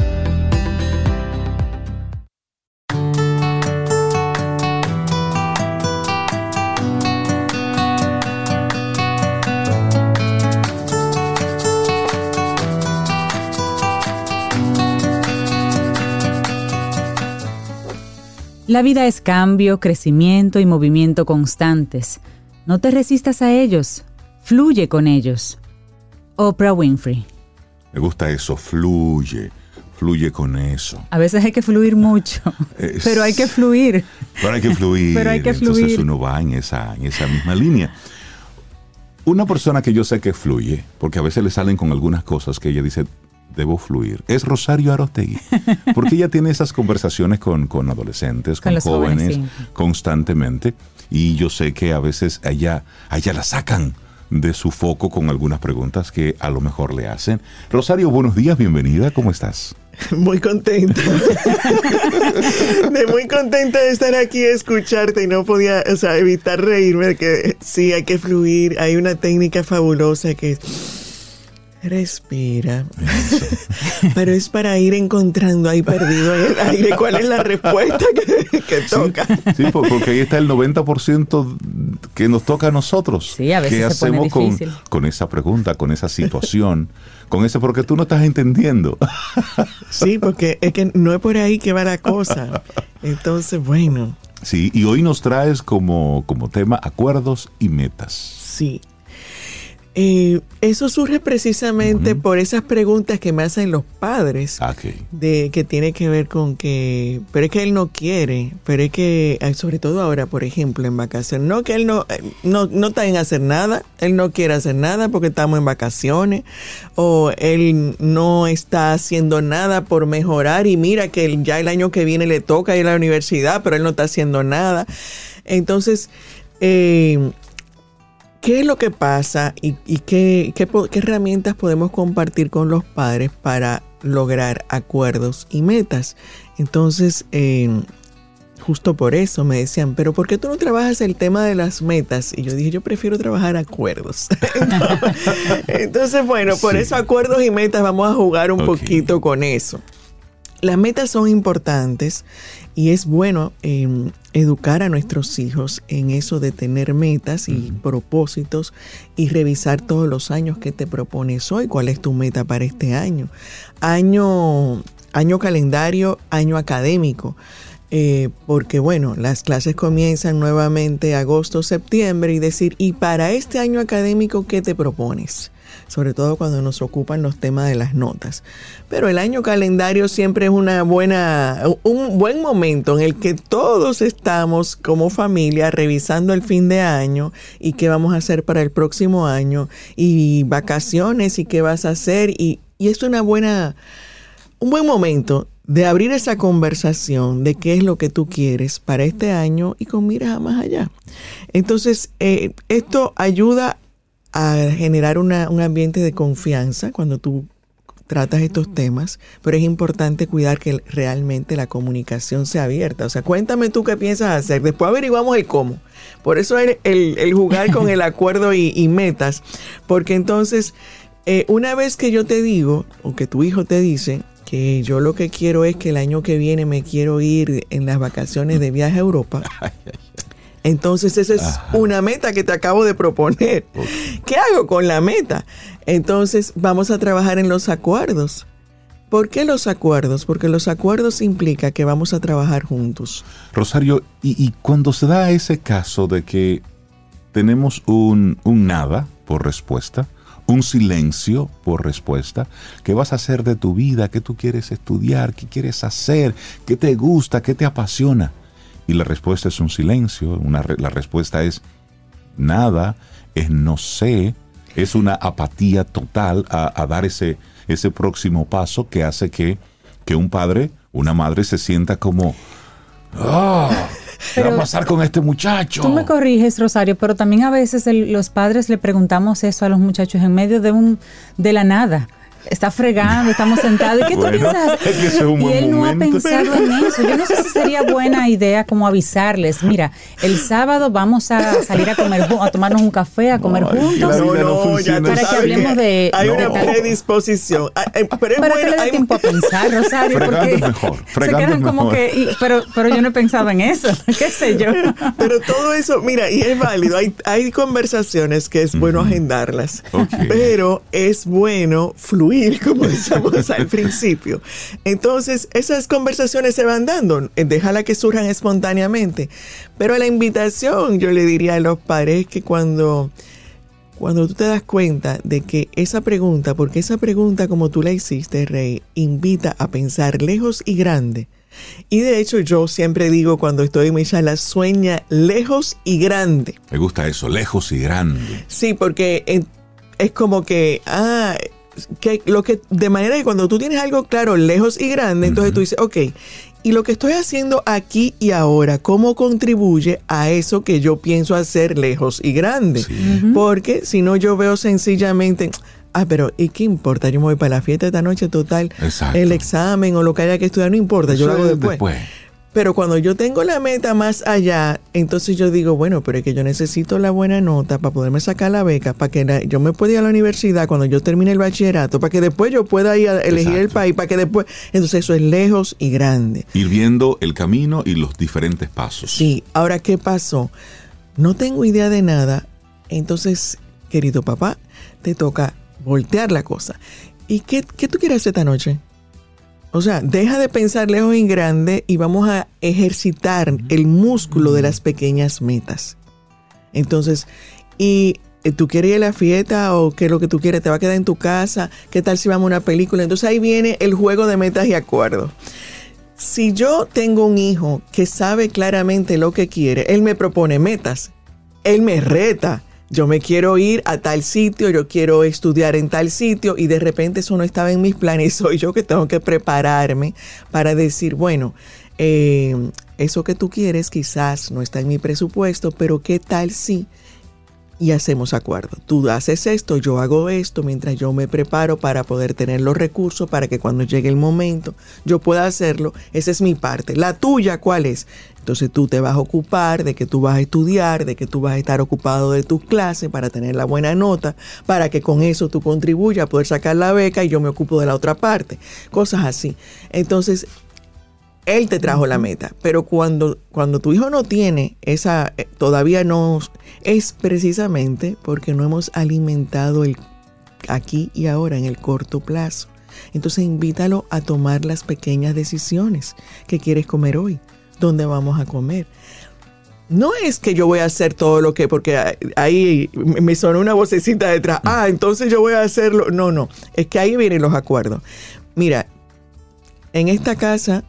La vida es cambio, crecimiento y movimiento constantes. No te resistas a ellos, fluye con ellos. Oprah Winfrey. Me gusta eso, fluye, fluye con eso. A veces hay que fluir mucho, pero hay que fluir. Pero hay que fluir. pero hay que fluir. Entonces uno va en esa, en esa misma línea. Una persona que yo sé que fluye, porque a veces le salen con algunas cosas que ella dice, debo fluir, es Rosario Arostegui. Porque ella tiene esas conversaciones con, adolescentes, con, jóvenes, constantemente. Y yo sé que a veces allá, allá la sacan de su foco con algunas preguntas que a lo mejor le hacen. Rosario, buenos días, bienvenida, ¿cómo estás? Muy contenta. de muy contenta de estar aquí y escucharte y no podía, o sea, evitar reírme que sí, hay que fluir. Hay una técnica fabulosa que Respira. Pero es para ir encontrando ahí perdido en el aire cuál es la respuesta que, toca. Sí, porque ahí está el 90% que nos toca a nosotros. Sí, a veces ¿Qué se hacemos pone con, difícil. con esa pregunta, con esa situación? con eso, porque tú no estás entendiendo. Sí, porque es que no es por ahí que va la cosa. Entonces, bueno. Sí, y hoy nos traes como, como tema acuerdos y metas. Sí. Eh, eso surge precisamente por esas preguntas que me hacen los padres, Ah, ok. de que tiene que ver con que, pero es que él no quiere, pero es que, sobre todo ahora, por ejemplo, en vacaciones, no que él no, eh, no, no está en hacer nada, él no quiere hacer nada porque estamos en vacaciones, o él no está haciendo nada por mejorar y mira que él- ya el año que viene le toca ir a la universidad, pero él no está haciendo nada. Entonces, eh, ¿Qué es lo que pasa y, y qué, qué qué herramientas podemos compartir con los padres para lograr acuerdos y metas? Entonces, eh, justo por eso me decían, pero ¿por qué tú no trabajas el tema de las metas? Y yo dije, yo prefiero trabajar acuerdos. Entonces, bueno, por Sí. eso acuerdos y metas vamos a jugar un poquito con eso. Las metas son importantes y es bueno eh, educar a nuestros hijos en eso de tener metas y propósitos y revisar todos los años que te propones hoy, cuál es tu meta para este año. Año, año calendario, año académico. Eh, porque bueno, las clases comienzan nuevamente agosto, septiembre y decir, ¿y para este año académico qué te propones? Sobre todo cuando nos ocupan los temas de las notas. Pero el año calendario siempre es una buena, un buen momento en el que todos estamos como familia revisando el fin de año y qué vamos a hacer para el próximo año y vacaciones y qué vas a hacer y, y es una buena, un buen momento de abrir esa conversación de qué es lo que tú quieres para este año y con miras a más allá. Entonces, eh, esto ayuda a generar una- un ambiente de confianza cuando tú tratas estos temas, pero es importante cuidar que realmente la comunicación sea abierta. O sea, cuéntame tú qué piensas hacer, después averiguamos el cómo. Por eso el, el- el jugar con el acuerdo y, y metas, porque entonces, eh, una vez que yo te digo, o que tu hijo te dice, que yo lo que quiero es que el año que viene me quiero ir en las vacaciones de viaje a Europa. Entonces esa es una meta que te acabo de proponer. ¿Qué hago con la meta? Entonces vamos a trabajar en los acuerdos. ¿Por qué los acuerdos? Porque los acuerdos implica que vamos a trabajar juntos. Rosario, y, y cuando se da ese caso de que tenemos un, un nada por respuesta, un silencio por respuesta, ¿qué vas a hacer de tu vida? ¿Qué tú quieres estudiar? ¿Qué quieres hacer? ¿Qué te gusta? ¿Qué te apasiona? Y la respuesta es un silencio, una re- la respuesta es nada, es no sé, es una apatía total a, a dar ese, ese próximo paso que hace que, que un padre, una madre se sienta como, "Ah, ¿qué va a pasar con este muchacho? Tú me corriges, Rosario, pero también a veces el- los padres le preguntamos eso a los muchachos en medio de un de la nada. Está fregando, estamos sentados. ¿Y qué Bueno, tú piensas? es que ese es un y él no momento. ha pensado en eso. Yo no sé si sería buena idea como avisarles. Mira, el sábado vamos a salir a comer, a tomarnos un café, a comer juntos. Vida no funciona Para que hablemos de- Hay de una tal- predisposición. Pero es Para bueno, que le dé hay- tiempo a pensar, Rosario, Fregando porque mejor, se quedan como mejor. que, y- pero, pero yo no he pensado en eso, qué sé yo. Pero todo eso, mira, y es válido. Hay, hay conversaciones que es bueno agendarlas. Pero es bueno fluir, como decíamos al principio. Entonces, esas conversaciones se van dando. eh, Déjala que surjan espontáneamente. Pero la invitación, yo le diría a los padres, es que cuando cuando tú te das cuenta de que esa pregunta, porque esa pregunta como tú la hiciste, Rey, invita a pensar lejos y grande. Y de hecho yo siempre digo cuando estoy en mi charla, sueña lejos y grande. Me gusta eso, lejos y grande. Sí, porque eh, es como que, ah, que lo que, de manera que cuando tú tienes algo claro, lejos y grande, entonces tú dices, ok, y lo que estoy haciendo aquí y ahora, ¿cómo contribuye a eso que yo pienso hacer lejos y grande? Porque si no, yo veo sencillamente, ah, pero ¿y qué importa? Yo me voy para la fiesta esta noche total, Exacto. el examen o lo que haya que estudiar, no importa, yo lo hago es después. Pero cuando yo tengo la meta más allá, entonces yo digo, bueno, pero es que yo necesito la buena nota para poderme sacar la beca, para que la- yo me pueda ir a la universidad cuando yo termine el bachillerato, para que después yo pueda ir a elegir el país, para que después... Entonces eso es lejos y grande. Ir viendo el camino y los diferentes pasos. Sí, ahora, ¿qué pasó? No tengo idea de nada. Entonces, querido papá, te toca voltear la cosa. ¿Y qué, qué tú quieres hacer esta noche? O sea, deja de pensar lejos y grande y vamos a ejercitar el músculo de las pequeñas metas. Entonces, y eh, tú quieres ir a la fiesta o qué es lo que tú quieres, te va a quedar en tu casa, qué tal si vamos a una película. Entonces ahí viene el juego de metas y acuerdos. Si yo tengo un hijo que sabe claramente lo que quiere, él me propone metas, él me reta. Yo me quiero ir a tal sitio, yo quiero estudiar en tal sitio y de repente eso no estaba en mis planes. Soy yo que tengo que prepararme para decir, bueno, eh, eso que tú quieres quizás no está en mi presupuesto, pero ¿qué tal si y hacemos acuerdo. Tú haces esto, yo hago esto, mientras yo me preparo para poder tener los recursos para que cuando llegue el momento yo pueda hacerlo. Esa es mi parte. La tuya, ¿cuál es? Entonces tú te vas a ocupar de que tú vas a estudiar, de que tú vas a estar ocupado de tus clases para tener la buena nota, para que con eso tú contribuyas a poder sacar la beca y yo me ocupo de la otra parte. Cosas así. Entonces, él te trajo la meta, pero cuando, cuando tu hijo no tiene esa, eh, todavía no, es precisamente porque no hemos alimentado el aquí y ahora en el corto plazo. Entonces invítalo a tomar las pequeñas decisiones. ¿Qué quieres comer hoy? ¿Dónde vamos a comer? No es que yo voy a hacer todo lo que, porque ahí me sonó una vocecita detrás. Ah, entonces yo voy a hacerlo. No, no. Es que ahí vienen los acuerdos. Mira, en esta casa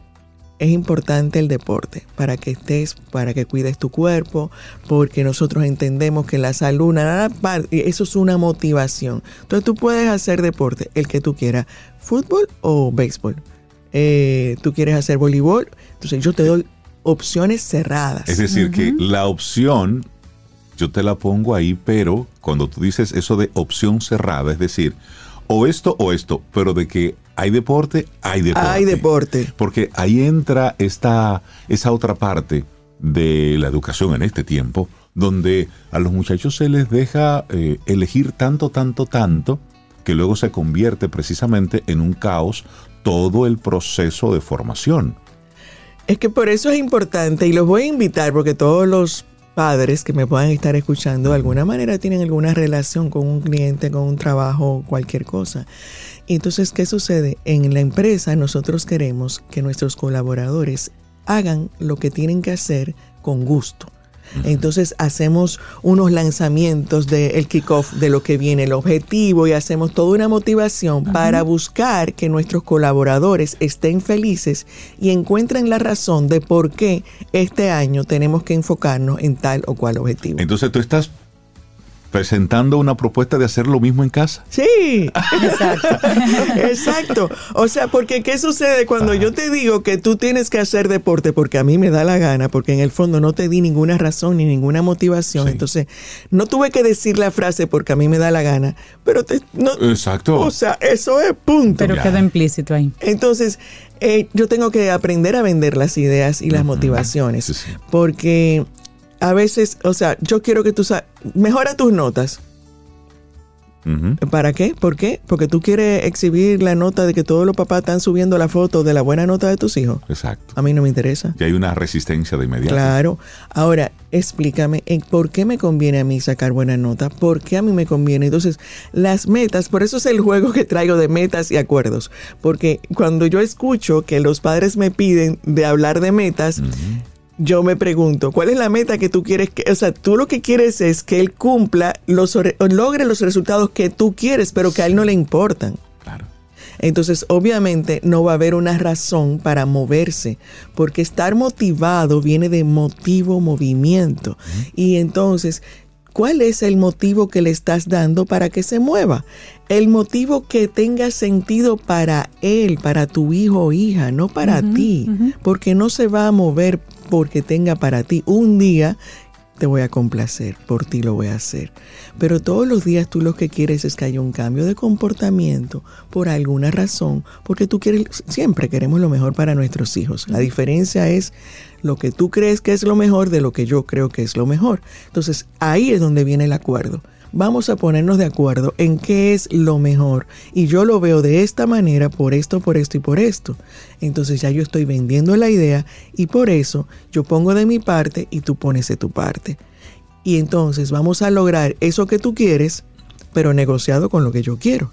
es importante el deporte para que estés, para que cuides tu cuerpo, porque nosotros entendemos que la salud, nada, eso es una motivación. Entonces tú puedes hacer deporte, el que tú quieras, fútbol o béisbol. Eh, tú quieres hacer voleibol, entonces yo te doy opciones cerradas. Es decir, que la opción, yo te la pongo ahí, pero cuando tú dices eso de opción cerrada, es decir, o esto o esto, pero de que hay deporte, hay deporte. Hay deporte. Porque ahí entra esta, esa otra parte de la educación en este tiempo, donde a los muchachos se les deja eh, elegir tanto, tanto, tanto, que luego se convierte precisamente en un caos todo el proceso de formación. Es que por eso es importante y los voy a invitar porque todos los padres que me puedan estar escuchando de alguna manera tienen alguna relación con un cliente, con un trabajo, cualquier cosa. Entonces, ¿qué sucede? En la empresa nosotros queremos que nuestros colaboradores hagan lo que tienen que hacer con gusto. Entonces hacemos unos lanzamientos del kickoff de lo que viene, el objetivo y hacemos toda una motivación para buscar que nuestros colaboradores estén felices y encuentren la razón de por qué este año tenemos que enfocarnos en tal o cual objetivo. Entonces tú estás presentando una propuesta de hacer lo mismo en casa. Sí, exacto. exacto. O sea, porque ¿qué sucede cuando yo te digo que tú tienes que hacer deporte porque a mí me da la gana, porque en el fondo no te di ninguna razón ni ninguna motivación? Sí. Entonces, no tuve que decir la frase porque a mí me da la gana, pero te, no, Exacto. o sea, eso es punto. Pero Ya. queda implícito ahí. Entonces, eh, yo tengo que aprender a vender las ideas y las motivaciones. Sí, sí. Porque a veces, o sea, yo quiero que tú sa- mejora tus notas. ¿Para qué? ¿Por qué? Porque tú quieres exhibir la nota de que todos los papás están subiendo la foto de la buena nota de tus hijos. Exacto. A mí no me interesa. Y hay una resistencia de inmediato. Claro. Ahora, explícame por qué me conviene a mí sacar buena nota, por qué a mí me conviene. Entonces, las metas, por eso es el juego que traigo de metas y acuerdos. Porque cuando yo escucho que los padres me piden de hablar de metas, yo me pregunto, ¿cuál es la meta que tú quieres que, o sea, tú lo que quieres es que él cumpla los, logre los resultados que tú quieres, pero que a él no le importan. Claro. Entonces, obviamente, no va a haber una razón para moverse, porque estar motivado viene de motivo, movimiento. Y entonces, ¿Cuál es el motivo que le estás dando para que se mueva? El motivo que tenga sentido para él, para tu hijo o hija, no para ti, porque no se va a mover porque tenga para ti. Un día te voy a complacer, por ti lo voy a hacer. Pero todos los días tú lo que quieres es que haya un cambio de comportamiento por alguna razón, porque tú quieres, siempre queremos lo mejor para nuestros hijos. La diferencia es lo que tú crees que es lo mejor de lo que yo creo que es lo mejor. Entonces ahí es donde viene el acuerdo vamos a ponernos de acuerdo en qué es lo mejor. Y yo lo veo de esta manera, por esto, por esto y por esto. Entonces ya yo estoy vendiendo la idea y por eso yo pongo de mi parte y tú pones de tu parte. Y entonces vamos a lograr eso que tú quieres, pero negociado con lo que yo quiero.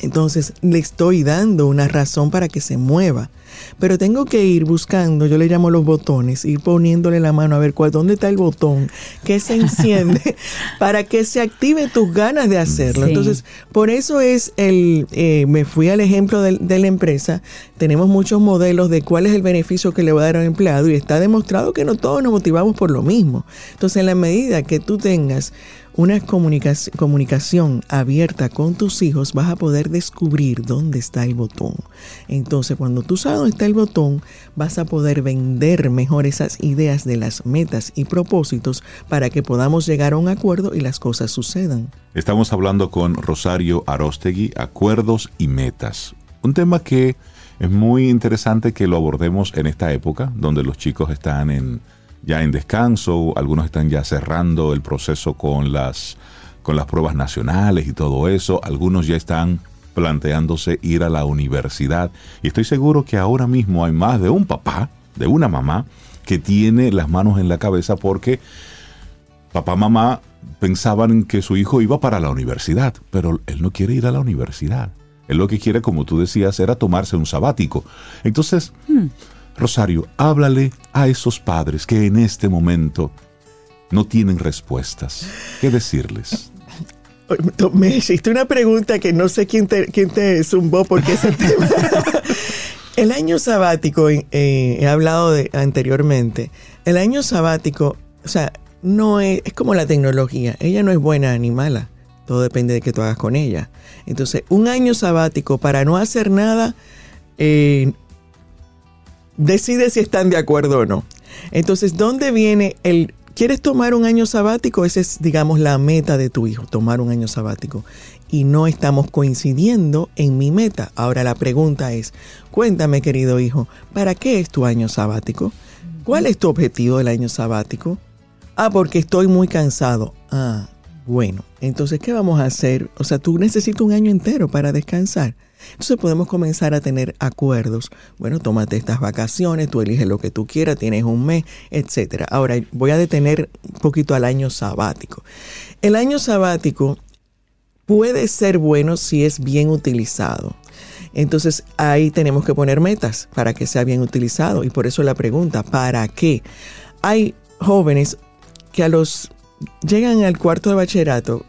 Entonces le estoy dando una razón para que se mueva. Pero tengo que ir buscando, yo le llamo los botones, ir poniéndole la mano a ver cuál, dónde está el botón que se enciende para que se active tus ganas de hacerlo. Entonces, por eso es el, eh, me fui al ejemplo de, de, la empresa, tenemos muchos modelos de cuál es el beneficio que le va a dar al empleado y está demostrado que no todos nos motivamos por lo mismo. Entonces, en la medida que tú tengas una comunicación abierta con tus hijos, vas a poder descubrir dónde está el botón. Entonces, cuando tú sabes dónde está el botón, vas a poder vender mejor esas ideas de las metas y propósitos para que podamos llegar a un acuerdo y las cosas sucedan. Estamos hablando con Rosario Arostegui, acuerdos y metas. Un tema que es muy interesante que lo abordemos en esta época, donde los chicos están en ya en descanso, algunos están ya cerrando el proceso con las, con las pruebas nacionales y todo eso, algunos ya están planteándose ir a la universidad y estoy seguro que ahora mismo hay más de un papá, de una mamá, que tiene las manos en la cabeza porque papá, mamá pensaban que su hijo iba para la universidad, pero él no quiere ir a la universidad. Él lo que quiere, como tú decías, era tomarse un sabático. Entonces, hmm. Rosario, háblale a esos padres que en este momento no tienen respuestas. ¿Qué decirles? Me hiciste una pregunta que no sé quién te, quién te zumbó porque ese tema. el año sabático, eh, he hablado de anteriormente, el año sabático, o sea, no es, es como la tecnología, ella no es buena ni mala, todo depende de qué tú hagas con ella. Entonces, un año sabático para no hacer nada, eh, decide si están de acuerdo o no. Entonces, ¿dónde viene el... ¿Quieres tomar un año sabático? Esa es, digamos, la meta de tu hijo, tomar un año sabático. Y no estamos coincidiendo en mi meta. Ahora la pregunta es, cuéntame, querido hijo, ¿para qué es tu año sabático? ¿Cuál es tu objetivo del año sabático? Ah, porque estoy muy cansado. Ah, bueno, entonces, ¿qué vamos a hacer? O sea, tú necesitas un año entero para descansar. Entonces podemos comenzar a tener acuerdos. Bueno, tómate estas vacaciones, tú eliges lo que tú quieras, tienes un mes, etc. Ahora voy a detener un poquito al año sabático. El año sabático puede ser bueno si es bien utilizado. Entonces ahí tenemos que poner metas para que sea bien utilizado. Y por eso la pregunta, ¿para qué? Hay jóvenes que a los llegan al cuarto de bachillerato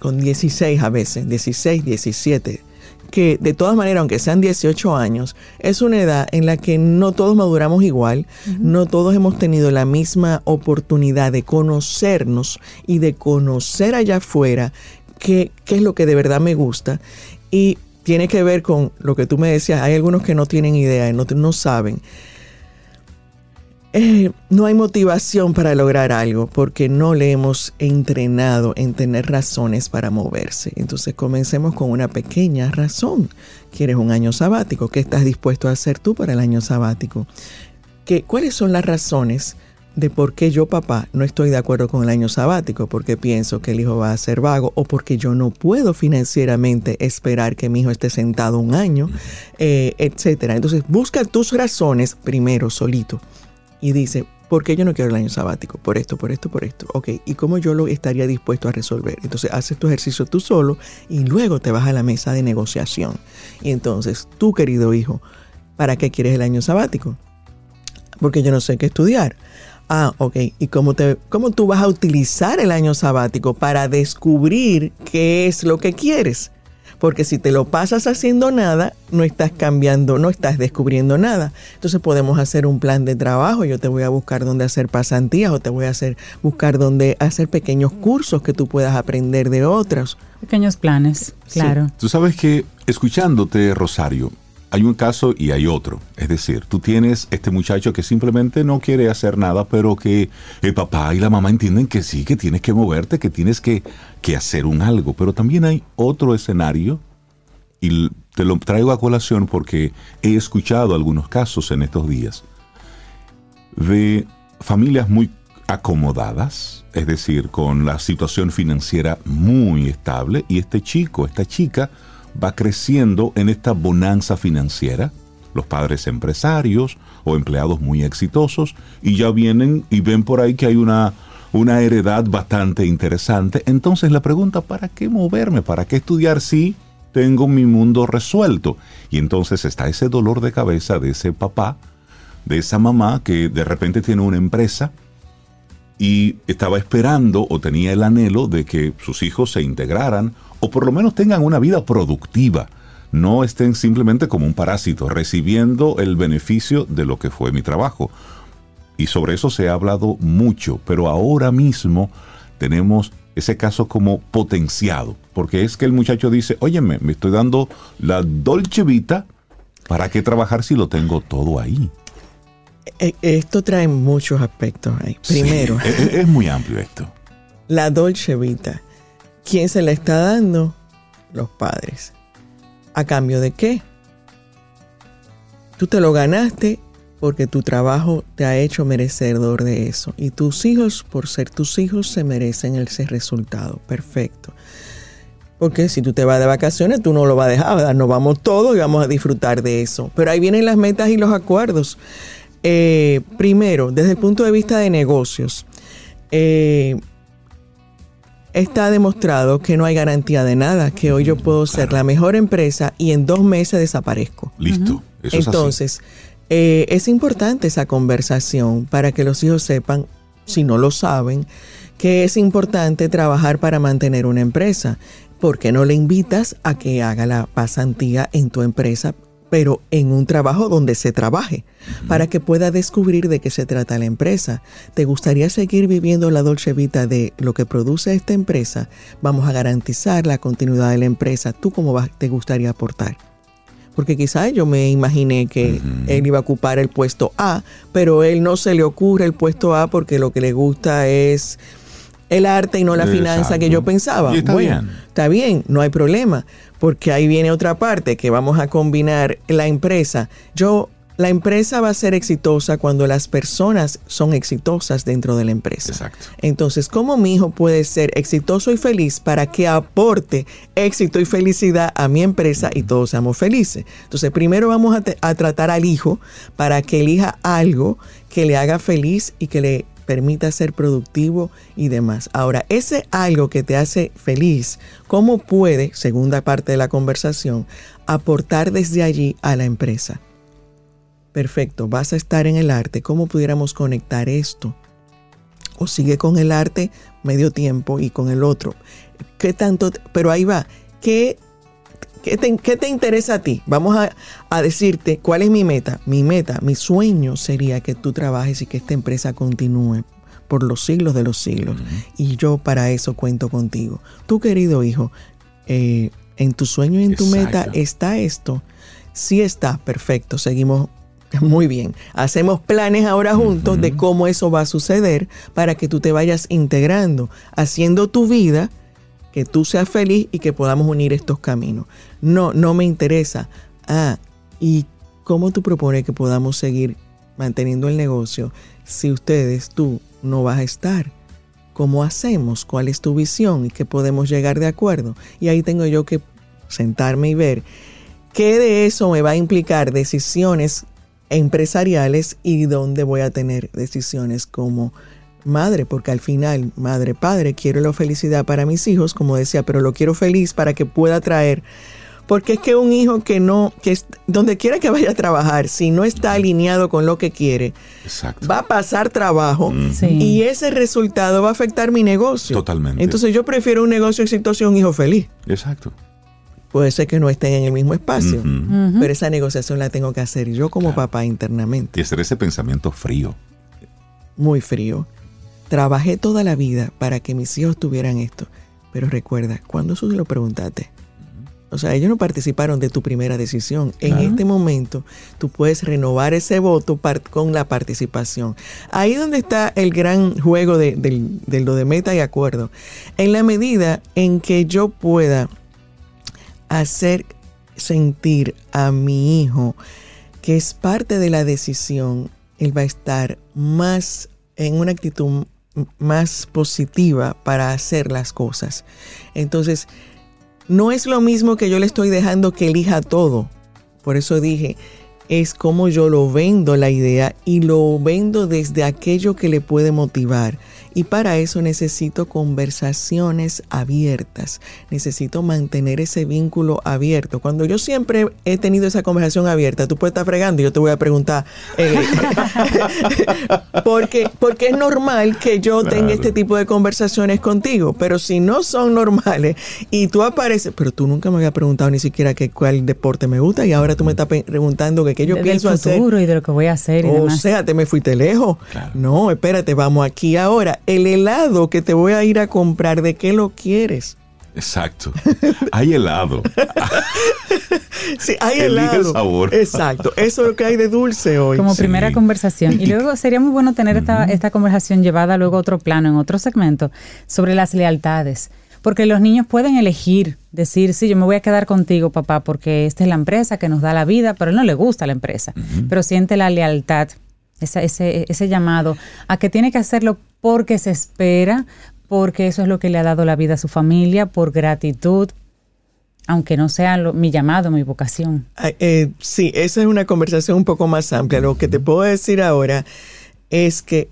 con 16 a veces, 16, 17, que de todas maneras, aunque sean 18 años, es una edad en la que no todos maduramos igual, no todos hemos tenido la misma oportunidad de conocernos y de conocer allá afuera qué, qué es lo que de verdad me gusta. Y tiene que ver con lo que tú me decías, hay algunos que no tienen idea, no, no saben. Eh, no hay motivación para lograr algo porque no le hemos entrenado en tener razones para moverse. Entonces comencemos con una pequeña razón. ¿Quieres un año sabático? ¿Qué estás dispuesto a hacer tú para el año sabático? ¿Qué, ¿Cuáles son las razones de por qué yo, papá, no estoy de acuerdo con el año sabático? Porque pienso que el hijo va a ser vago o porque yo no puedo financieramente esperar que mi hijo esté sentado un año, eh, etcétera. Entonces busca tus razones primero solito y dice, ¿por qué yo no quiero el año sabático? Por esto, por esto, por esto. Ok, ¿y cómo yo lo estaría dispuesto a resolver? Entonces haces tu ejercicio tú solo y luego te vas a la mesa de negociación. Y entonces, tú querido hijo, ¿para qué quieres el año sabático? Porque yo no sé qué estudiar. Ah, ok. ¿Y cómo, te, cómo tú vas a utilizar el año sabático para descubrir qué es lo que quieres? Porque si te lo pasas haciendo nada, no estás cambiando, no estás descubriendo nada. Entonces podemos hacer un plan de trabajo. Yo te voy a buscar dónde hacer pasantías o te voy a hacer buscar dónde hacer pequeños cursos que tú puedas aprender de otros. Pequeños planes, claro. Tú sabes que escuchándote, Rosario, hay un caso y hay otro. Es decir, tú tienes este muchacho que simplemente no quiere hacer nada, pero que el papá y la mamá entienden que sí, que tienes que moverte, que tienes que, que hacer un algo. Pero también hay otro escenario, y te lo traigo a colación porque he escuchado algunos casos en estos días, de familias muy acomodadas, es decir, con la situación financiera muy estable, y este chico, esta chica, va creciendo en esta bonanza financiera, los padres empresarios o empleados muy exitosos, y ya vienen y ven por ahí que hay una, una heredad bastante interesante. Entonces la pregunta, ¿para qué moverme? ¿Para qué estudiar si tengo mi mundo resuelto? Y entonces está ese dolor de cabeza de ese papá, de esa mamá que de repente tiene una empresa y estaba esperando o tenía el anhelo de que sus hijos se integraran o por lo menos tengan una vida productiva, no estén simplemente como un parásito, recibiendo el beneficio de lo que fue mi trabajo. Y sobre eso se ha hablado mucho, pero ahora mismo tenemos ese caso como potenciado, porque es que el muchacho dice, óyeme, me estoy dando la dolce vita, ¿para qué trabajar si lo tengo todo ahí? E, esto trae muchos aspectos ahí. Primero, es, es muy amplio esto. La dolce vita ¿Quién se la está dando? Los padres. ¿A cambio de qué? Tú te lo ganaste porque tu trabajo te ha hecho merecedor de eso. Y tus hijos, por ser tus hijos, se merecen ese resultado. Perfecto. Porque si tú te vas de vacaciones, tú no lo vas a dejar, nos vamos todos y vamos a disfrutar de eso. Pero ahí vienen las metas y los acuerdos. Eh, primero, desde el punto de vista de negocios, eh, está demostrado que no hay garantía de nada, que hoy yo puedo ser la mejor empresa y en dos meses desaparezco. Listo. Entonces, eh, es importante esa conversación para que los hijos sepan, si no lo saben, que es importante trabajar para mantener una empresa. ¿Por qué no le invitas a que haga la pasantía en tu empresa pero en un trabajo donde se trabaje, para que pueda descubrir de qué se trata la empresa. ¿Te gustaría seguir viviendo la dolce vida de lo que produce esta empresa? Vamos a garantizar la continuidad de la empresa. ¿Tú cómo te gustaría aportar? Porque quizás yo me imaginé que él iba a ocupar el puesto A, pero él no se le ocurre el puesto A porque lo que le gusta es el arte y no la finanza que yo pensaba. está bien. Está bien, no hay problema, porque ahí viene otra parte que vamos a combinar la empresa. Yo la empresa va a ser exitosa cuando las personas son exitosas dentro de la empresa. Exacto. Entonces, ¿cómo mi hijo puede ser exitoso y feliz para que aporte éxito y felicidad a mi empresa y todos seamos felices? Entonces, primero vamos a, a tratar al hijo para que elija algo que le haga feliz y que le permita ser productivo y demás. Ahora, ese algo que te hace feliz, ¿cómo puede, segunda parte de la conversación, aportar desde allí a la empresa? Perfecto, vas a estar en el arte, ¿cómo pudiéramos conectar esto? O sigue con el arte medio tiempo y con el otro. ¿Qué tanto? Pero ahí va. ¿Qué ¿Qué te, interesa a ti? Vamos a, decirte cuál es mi meta. Mi meta, mi sueño sería que tú trabajes y que esta empresa continúe por los siglos de los siglos. Y yo para eso cuento contigo. Tu querido hijo, eh, en tu sueño y en tu meta está esto. Sí está, perfecto. Seguimos muy bien. Hacemos planes ahora juntos de cómo eso va a suceder para que tú te vayas integrando, haciendo tu vida que tú seas feliz y que podamos unir estos caminos. No, no me interesa. Ah, ¿y cómo tú propones que podamos seguir manteniendo el negocio si ustedes, tú, no vas a estar? ¿Cómo hacemos? ¿Cuál es tu visión? ¿Y qué podemos llegar de acuerdo? Y ahí tengo yo que sentarme y ver qué de eso me va a implicar decisiones empresariales y dónde voy a tener decisiones como madre, porque al final, madre, padre, quiero la felicidad para mis hijos, como decía, pero lo quiero feliz para que pueda traer. Porque es que un hijo que no, que donde quiera que vaya a trabajar, si no está alineado con lo que quiere, va a pasar trabajo y ese resultado va a afectar mi negocio. Totalmente. Entonces yo prefiero un negocio exitoso y un hijo feliz. Exacto. puede ser que no estén en el mismo espacio, pero esa negociación la tengo que hacer yo como Claro. papá internamente. Y hacer ese pensamiento frío. muy frío. Trabajé toda la vida para que mis hijos tuvieran esto. Pero recuerda, cuando eso se lo preguntaste? O sea, ellos no participaron de tu primera decisión. En Claro. este momento, tú puedes renovar ese voto con la participación. Ahí donde está el gran juego de, de lo de meta y acuerdo. En la medida en que yo pueda hacer sentir a mi hijo que es parte de la decisión, él va a estar más en una actitud más positiva para hacer las cosas. Entonces, no es lo mismo que yo le estoy dejando que elija todo. Por eso dije, es como yo lo vendo la idea y lo vendo desde aquello que le puede motivar. Y para eso necesito conversaciones abiertas. Necesito mantener ese vínculo abierto. Cuando yo siempre he tenido esa conversación abierta, tú puedes estar fregando y yo te voy a preguntar, eh, porque, porque es normal que yo tenga este tipo de conversaciones contigo, pero si no son normales y tú apareces, pero tú nunca me habías preguntado ni siquiera que cuál deporte me gusta y ahora tú me estás preguntando que qué yo de- pienso del hacer. futuro y de lo que voy a hacer y O demás. sea, te me fuiste lejos. Claro. No, espérate, vamos aquí ahora. El helado que te voy a ir a comprar, ¿de qué lo quieres? Exacto. Hay helado. Sí, hay el helado. sabor. Exacto. Eso es lo que hay de dulce hoy. Como Sí. primera conversación. Y luego sería muy bueno tener esta, esta conversación llevada luego a otro plano, en otro segmento, sobre las lealtades. Porque los niños pueden elegir, decir, sí, yo me voy a quedar contigo, papá, porque esta es la empresa que nos da la vida, pero a él no le gusta la empresa. Pero siente la lealtad, ese, llamado a que tiene que hacerlo porque se espera, porque eso es lo que le ha dado la vida a su familia, por gratitud, aunque no sea mi llamado, mi vocación. Eh, sí, esa es una conversación un poco más amplia. Lo que te puedo decir ahora es que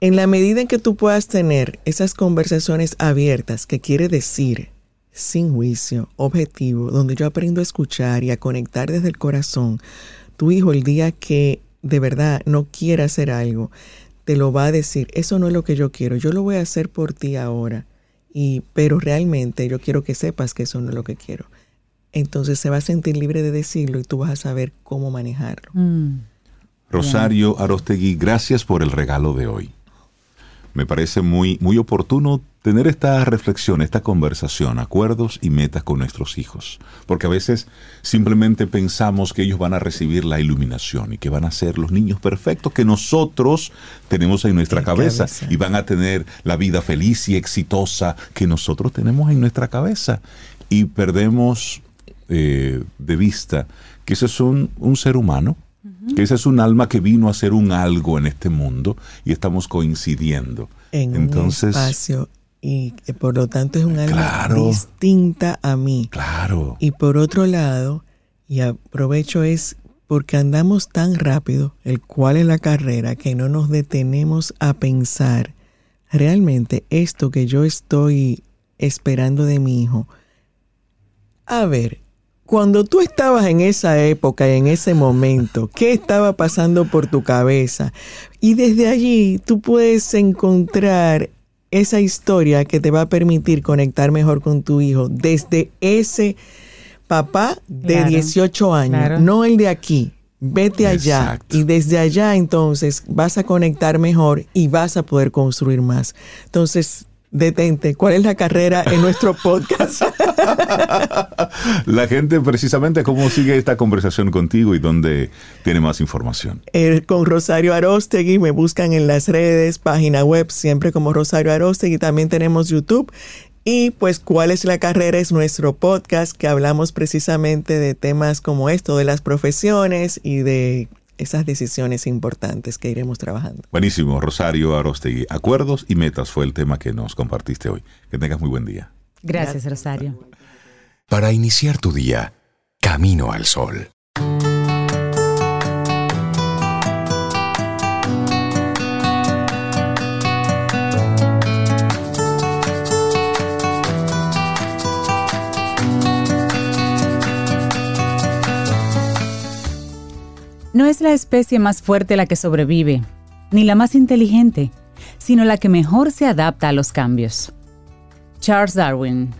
en la medida en que tú puedas tener esas conversaciones abiertas, que quiere decir sin juicio, objetivo, donde yo aprendo a escuchar y a conectar desde el corazón, tu hijo el día que de verdad no quiera hacer algo, te lo va a decir, eso no es lo que yo quiero, yo lo voy a hacer por ti ahora. Y, pero realmente yo quiero que sepas que eso no es lo que quiero. Entonces se va a sentir libre de decirlo y tú vas a saber cómo manejarlo. Mm. Rosario Arostegui, gracias por el regalo de hoy. Me parece muy, muy oportuno tener esta reflexión, esta conversación, acuerdos y metas con nuestros hijos. Porque a veces simplemente pensamos que ellos van a recibir la iluminación y que van a ser los niños perfectos que nosotros tenemos en nuestra En cabeza, cabeza. y van a tener la vida feliz y exitosa que nosotros tenemos en nuestra cabeza. Y perdemos eh, de vista que ese es un, un ser humano, que ese es un alma que vino a ser un algo en este mundo y estamos coincidiendo. En Entonces, un espacio y que por lo tanto es un alma Claro. distinta a mí. claro, Y por otro lado, y aprovecho es porque andamos tan rápido, el cual es la carrera, que no nos detenemos a pensar realmente esto que yo estoy esperando de mi hijo. A ver, cuando tú estabas en esa época y en ese momento, ¿qué estaba pasando por tu cabeza? Y desde allí tú puedes encontrar esa historia que te va a permitir conectar mejor con tu hijo desde ese papá de Claro, 18 años, claro. no el de aquí. Vete allá Exacto. y desde allá entonces vas a conectar mejor y vas a poder construir más. Entonces, detente, ¿cuál es la carrera en nuestro podcast? la gente precisamente cómo sigue esta conversación contigo y dónde tiene más información. Eh, con Rosario Arostegui, me buscan en las redes, página web, siempre como Rosario Arostegui, también tenemos YouTube. Y pues, ¿cuál es la carrera? Es nuestro podcast que hablamos precisamente de temas como esto, de las profesiones y de esas decisiones importantes que iremos trabajando. Buenísimo, Rosario Arostegui. Acuerdos y metas fue el tema que nos compartiste hoy. Que tengas muy buen día. Gracias, Rosario. Para iniciar tu día, camino al sol. No es la especie más fuerte la que sobrevive, ni la más inteligente, sino la que mejor se adapta a los cambios. Charles Darwin.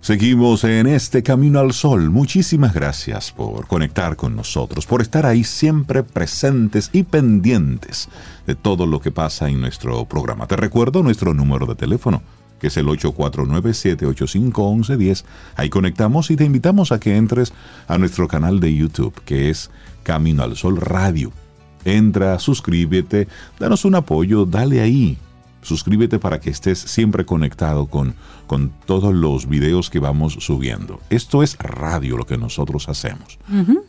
Seguimos en este camino al sol. Muchísimas gracias por conectar con nosotros, por estar ahí siempre presentes y pendientes de todo lo que pasa en nuestro programa. Te recuerdo nuestro número de teléfono, que es el 849-785-1110. Ahí conectamos y te invitamos a que entres a nuestro canal de YouTube, que es Camino al Sol Radio. Entra, suscríbete, danos un apoyo, dale ahí, suscríbete para que estés siempre conectado con, con todos los videos que vamos subiendo. Esto es radio lo que nosotros hacemos.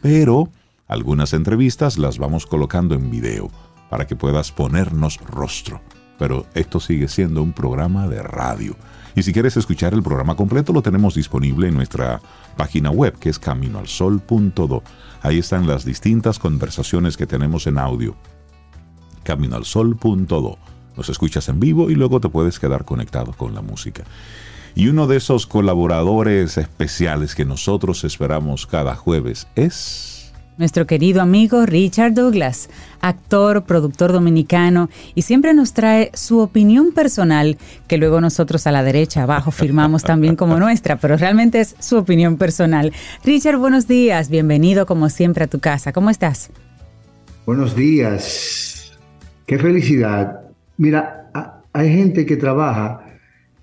Pero algunas entrevistas las vamos colocando en video para que puedas ponernos rostro. Pero esto sigue siendo un programa de radio. Y si quieres escuchar el programa completo, lo tenemos disponible en nuestra página web, que es caminoalsol.do. Ahí están las distintas conversaciones que tenemos en audio. Caminoalsol.do nos escuchas en vivo y luego te puedes quedar conectado con la música. Y uno de esos colaboradores especiales que nosotros esperamos cada jueves es... Nuestro querido amigo Richard Douglas, actor, productor dominicano, y siempre nos trae su opinión personal, que luego nosotros a la derecha abajo firmamos también como nuestra, pero realmente es su opinión personal. Richard, buenos días, bienvenido como siempre a tu casa, ¿cómo estás? Buenos días, qué felicidad Mira, hay gente que trabaja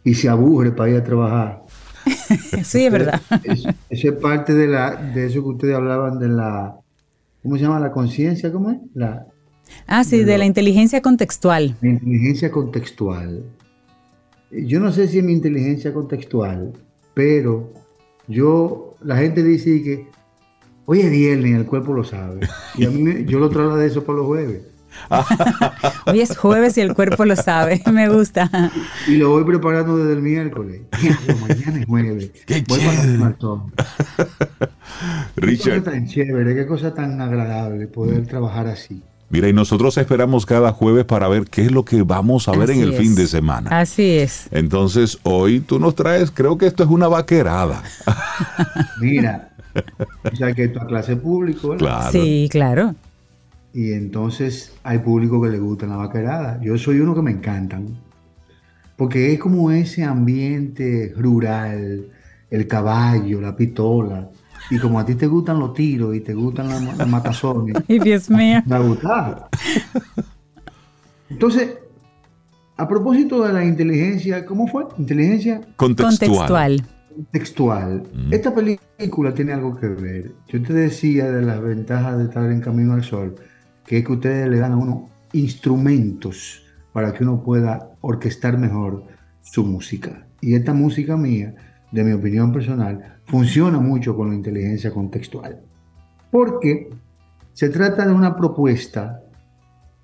y se aburre para ir a trabajar. sí, es verdad. Eso, es parte de, la, de eso que ustedes hablaban de la, ¿cómo se llama? La conciencia, ¿cómo es? La, ah, sí, de, la inteligencia contextual. La inteligencia contextual. Yo no sé si es mi inteligencia contextual, pero yo, la gente dice que hoy es viernes, el cuerpo lo sabe. Y a mí, yo lo traigo de eso para los jueves. Hoy es jueves y el cuerpo lo sabe, me gusta. Y lo voy preparando desde el miércoles. mañana es jueves. Qué voy chévere. Richard. Qué cosa tan chévere, qué cosa tan agradable poder trabajar así. Mira, y nosotros esperamos cada jueves para ver qué es lo que vamos a ver en el fin de semana. Así es. Entonces, hoy tú nos traes, creo que esto es una vaquerada. Mira, o sea que esto a clase público, Claro. Sí, claro. Y entonces hay público que le gusta la vaquerada. Yo soy uno que me encantan. Porque es como ese ambiente rural, el caballo, la pistola. Y como a ti te gustan los tiros y te gustan las, matazones. Ay, Dios mío. Me ha gustado. Entonces, a propósito de la inteligencia, ¿cómo fue? Inteligencia contextual. Contextual. Mm. Esta película tiene algo que ver. Yo te decía de las ventajas de estar en Camino al Sol que es que ustedes le dan a uno instrumentos para que uno pueda orquestar mejor su música. Y esta música mía, de mi opinión personal, funciona mucho con la inteligencia contextual. Porque se trata de una propuesta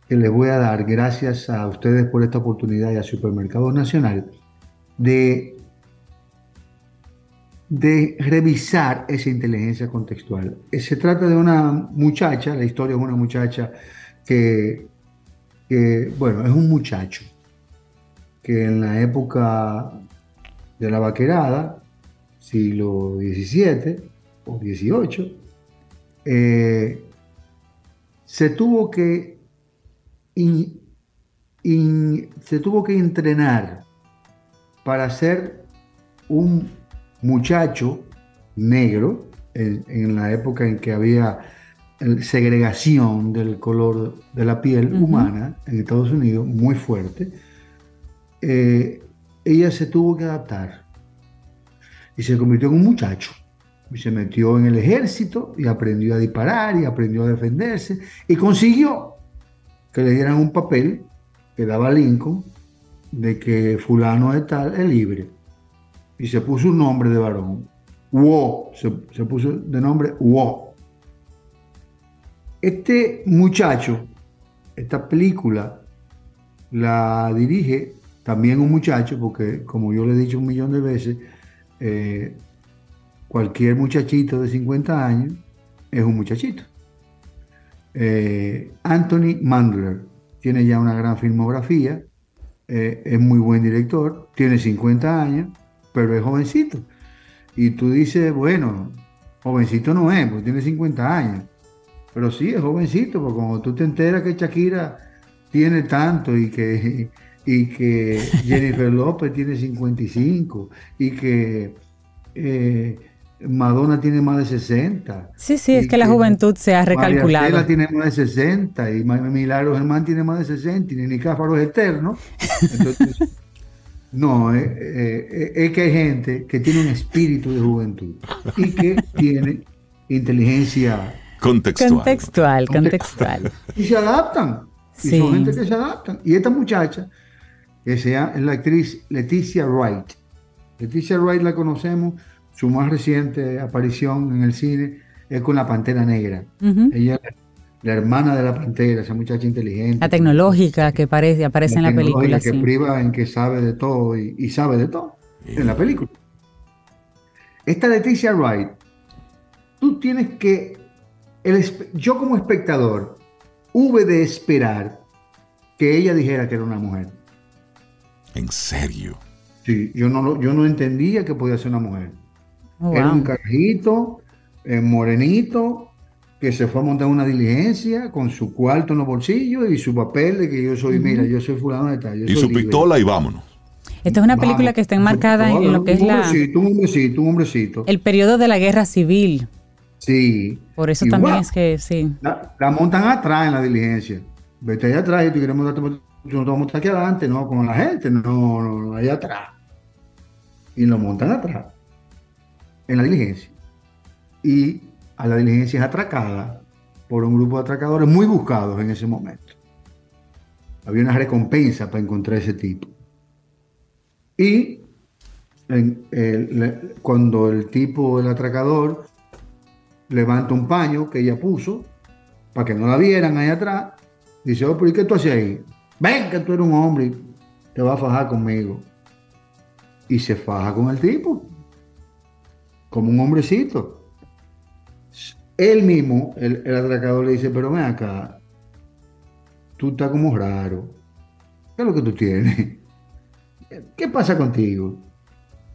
que les voy a dar, gracias a ustedes por esta oportunidad y a Supermercado Nacional, de, de revisar esa inteligencia contextual. Se trata de una muchacha, la historia es una muchacha que, bueno, es un muchacho que en la época de la vaquerada, siglo XVII o XVIII, eh, se tuvo que se tuvo que entrenar para ser un muchacho negro en la época en que había segregación del color de la piel humana en Estados Unidos muy fuerte, eh, ella se tuvo que adaptar y se convirtió en un muchacho. Y se metió en el ejército y aprendió a disparar y aprendió a defenderse y consiguió que le dieran un papel que daba Lincoln de que fulano de tal es libre. Y se puso un nombre de varón. Wo, se, se puso de nombre Wo este muchacho, esta película, la dirige también un muchacho, porque como yo le he dicho un millón de veces, eh, cualquier muchachito de 50 años es un muchachito. Eh, Anthony Mandler tiene ya una gran filmografía, eh, es muy buen director, tiene 50 años, pero es jovencito. Y tú dices, bueno, jovencito no es, porque tiene 50 años. Pero sí, es jovencito, porque cuando tú te enteras que Shakira tiene tanto y que, y que Jennifer López tiene 55 y que eh, Madonna tiene más de 60. Sí, sí, es que la juventud se ha recalculado. María tiene más de 60 y Milagro Germán tiene más de 60 y Nini Cáfaro es eterno. Entonces, no, eh, eh, es que hay gente que tiene un espíritu de juventud y que tiene inteligencia contextual. Contextual, contextual. Y se adaptan. Y son gente que se adaptan. Y esta muchacha, que sea, es la actriz Leticia Wright. Leticia Wright la conocemos, su más reciente aparición en el cine es con la Pantera Negra. Ella la hermana de la Pantera, esa muchacha inteligente. La tecnológica que aparece, aparece en la película. Que priva en que sabe de todo y, sabe de todo en la película. Esta Leticia Wright, tú tienes que, yo como espectador, hube de esperar que ella dijera que era una mujer. ¿En serio? Sí, yo no, yo no entendía que podía ser una mujer. Oh, era un carajito, eh, morenito, que se fue a montar una diligencia con su cuarto en los bolsillos y su papel de que yo soy, mira, yo soy fulano de tal. Y su pistola y vámonos. Esta es una película que está enmarcada en lo que es la... Un hombrecito, un hombrecito. El periodo de la guerra civil. Sí. Por eso también es que, sí. La, montan atrás en la diligencia. Vete allá atrás y tú queremos darte... No te vamos a aquí adelante, no, con la gente, no, no, no, allá atrás. Y lo montan atrás en la diligencia. Y a la diligencia es atracada por un grupo de atracadores muy buscados en ese momento. Había una recompensa para encontrar ese tipo. Y cuando el tipo, el atracador, levanta un paño que ella puso para que no la vieran ahí atrás, dice, oh, pero ¿y qué tú haces ahí? Ven, que tú eres un hombre, te vas a fajar conmigo. Y se faja con el tipo como un hombrecito. Él mismo, el, atracador, le dice, pero ven acá, tú estás como raro. ¿Qué es lo que tú tienes? ¿Qué pasa contigo?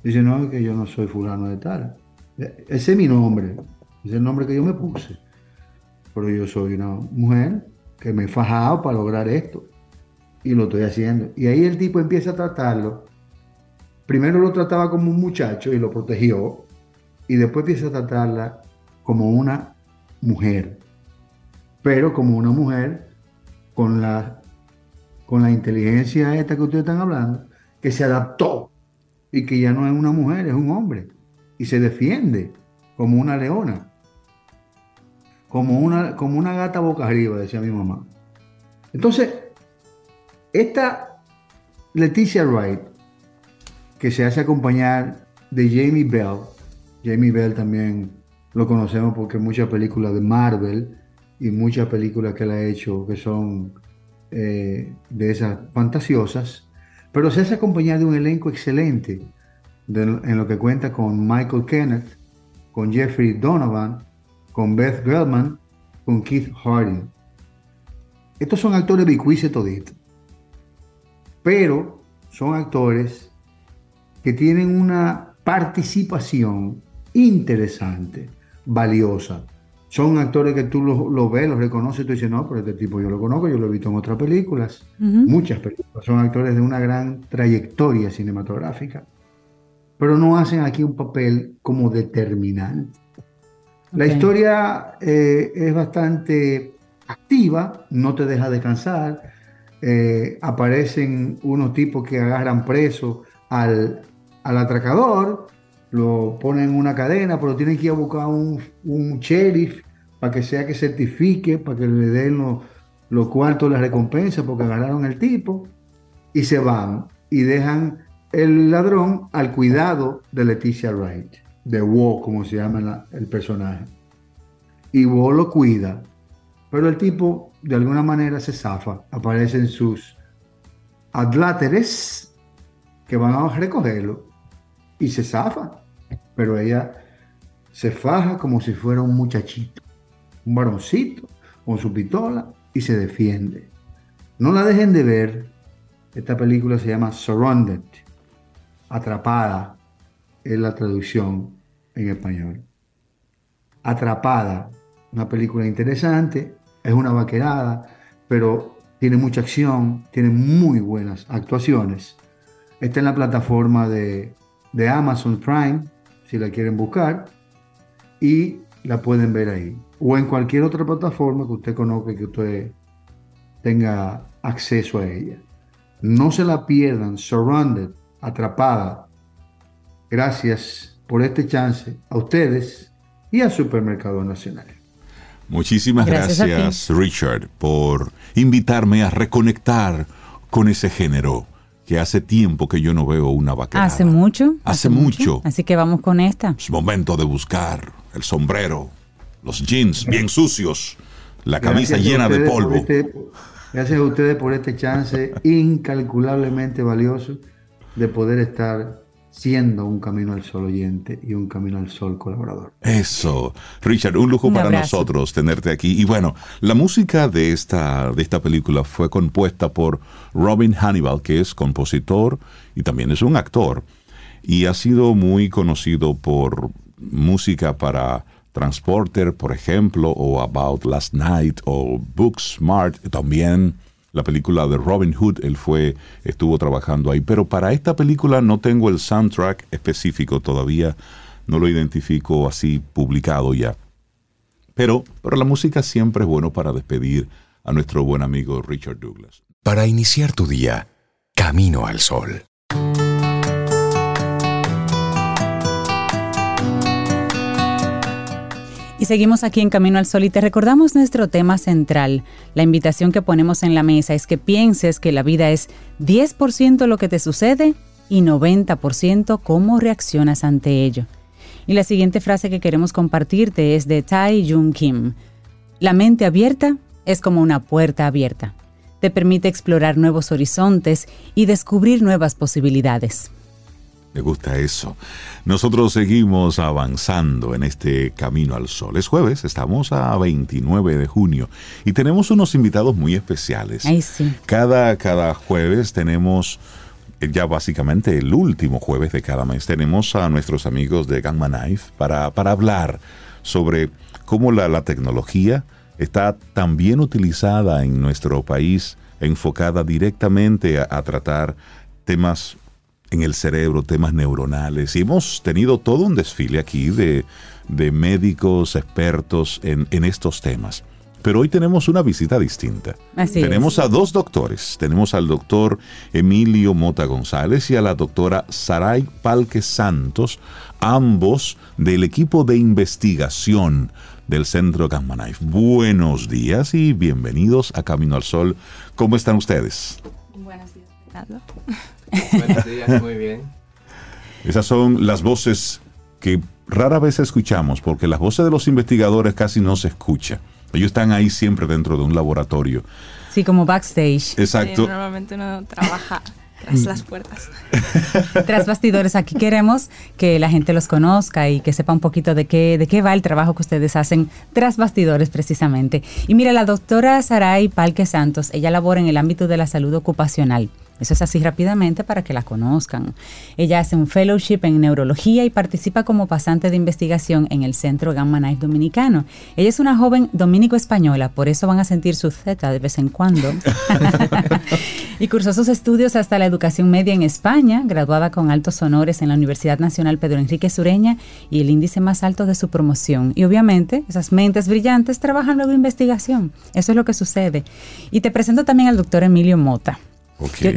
Dice, no, es que yo no soy fulano de tal. Ese es mi nombre, es el nombre que yo me puse. Pero yo soy una mujer que me he fajado para lograr esto. Y lo estoy haciendo. Y ahí el tipo empieza a tratarlo. Primero lo trataba como un muchacho y lo protegió y después empieza a tratarla como una mujer, pero como una mujer con la, con la inteligencia esta que ustedes están hablando, que se adaptó y que ya no es una mujer, es un hombre, y se defiende como una leona, como una, como una gata boca arriba, decía mi mamá. Entonces, esta Leticia Wright, que se hace acompañar de Jamie Bell, Jamie Bell también lo conocemos porque muchas películas de Marvel y muchas películas que él ha hecho que son eh, de esas fantasiosas, pero se hace acompañar de un elenco excelente en lo que cuenta con Michael Kenneth, con Jeffrey Donovan, con Beth Gelman, con Keith Harding. Estos son actores bicuice todito, pero son actores que tienen una participación interesante, valiosa. Son actores que tú los ves, los reconoces, tú dices, no, pero este tipo yo lo conozco, yo lo he visto en otras películas, muchas películas. Son actores de una gran trayectoria cinematográfica, pero no hacen aquí un papel como determinante. La historia eh, es bastante activa, no te deja descansar. Eh, aparecen unos tipos que agarran preso al, al atracador, lo ponen en una cadena, pero tienen que ir a buscar un, un sheriff para que sea que certifique, para que le den los lo cuartos de la recompensa porque agarraron el tipo y se van y dejan el ladrón al cuidado de Leticia Wright, de Wo, como se llama el personaje. Y Wo lo cuida, pero el tipo de alguna manera se zafa, aparecen sus adláteres que van a recogerlo y se zafa pero ella se faja como si fuera un muchachito, un varoncito con su pistola y se defiende. No la dejen de ver. Esta película se llama Surrounded, Atrapada, es la traducción en español. Atrapada, una película interesante, es una vaquerada, pero tiene mucha acción, tiene muy buenas actuaciones. Está en la plataforma de, de Amazon Prime, si la quieren buscar, y la pueden ver ahí. O en cualquier otra plataforma que usted conozca y que usted tenga acceso a ella. No se la pierdan, Surrounded, atrapada. Gracias por este chance a ustedes y al Supermercado Nacional. Muchísimas gracias, Richard, por invitarme a reconectar con ese género que hace tiempo que yo no veo una vaquera. ¿Hace mucho? Hace, mucho. Así que vamos con esta. Es momento de buscar el sombrero, los jeans bien sucios, la camisa llena de polvo. Este, gracias a ustedes por este chance incalculablemente valioso de poder estar siendo un Camino al Sol oyente y un Camino al Sol colaborador. Eso, Richard, un lujo para nosotros tenerte aquí. Y bueno, la música de esta, de esta película fue compuesta por Robin Hannibal, que es compositor y también es un actor. Y ha sido muy conocido por música para Transporter, por ejemplo, o About Last Night, o Booksmart, también la película de Robin Hood, él fue, estuvo trabajando ahí. Pero para esta película no tengo el soundtrack específico todavía, no lo identifico así publicado ya. Pero, pero la música siempre es bueno para despedir a nuestro buen amigo Richard Douglas. Para iniciar tu día, camino al sol. Y seguimos aquí en Camino al Sol y te recordamos nuestro tema central. La invitación que ponemos en la mesa es que pienses que la vida es 10% lo que te sucede y 90% cómo reaccionas ante ello. Y la siguiente frase que queremos compartirte es de Tai Jung Kim. La mente abierta es como una puerta abierta. Te permite explorar nuevos horizontes y descubrir nuevas posibilidades. Me gusta eso. Nosotros seguimos avanzando en este camino al sol. Es jueves, estamos a 29 de junio y tenemos unos invitados muy especiales. sí. Cada, cada jueves tenemos, eh, ya básicamente el último jueves de cada mes, tenemos a nuestros amigos de Gamma Knife para, para hablar sobre cómo la, la tecnología está tan bien utilizada en nuestro país, enfocada directamente a tratar temas en el cerebro, temas neuronales. Y hemos tenido todo un desfile aquí de, médicos expertos en, estos temas. Pero hoy tenemos una visita distinta. tenemos a dos doctores. Tenemos al doctor Emilio Mota González y a la doctora Saray Palque Santos, ambos del equipo de investigación del Centro Gamma Knife. Buenos días y bienvenidos a Camino al Sol. ¿Cómo están ustedes? Buenos días, Buenos días, muy bien. Esas son las voces que rara vez escuchamos, porque las voces de los investigadores casi no se escuchan. Ellos están ahí siempre dentro de un laboratorio. Sí, como backstage. Exacto. normalmente uno trabaja tras las puertas. tras bastidores, aquí queremos que la gente los conozca y que sepa un poquito de qué, de qué va el trabajo que ustedes hacen tras bastidores precisamente. Y mira, la doctora Saray Palque Santos, ella labora en el ámbito de la salud ocupacional. Eso es así rápidamente para que la conozcan. Ella hace un fellowship en neurología y participa como pasante de investigación en el Centro Gamma Knife Dominicano. Ella es una joven dominico-española, por eso van a sentir su Z de vez en cuando. y cursó sus estudios hasta la educación media en España, graduada con altos honores en la Universidad Nacional Pedro Enrique Sureña y el índice más alto de su promoción. Y obviamente, esas mentes brillantes trabajan luego en investigación. Eso es lo que sucede. Y te presento también al doctor Emilio Mota.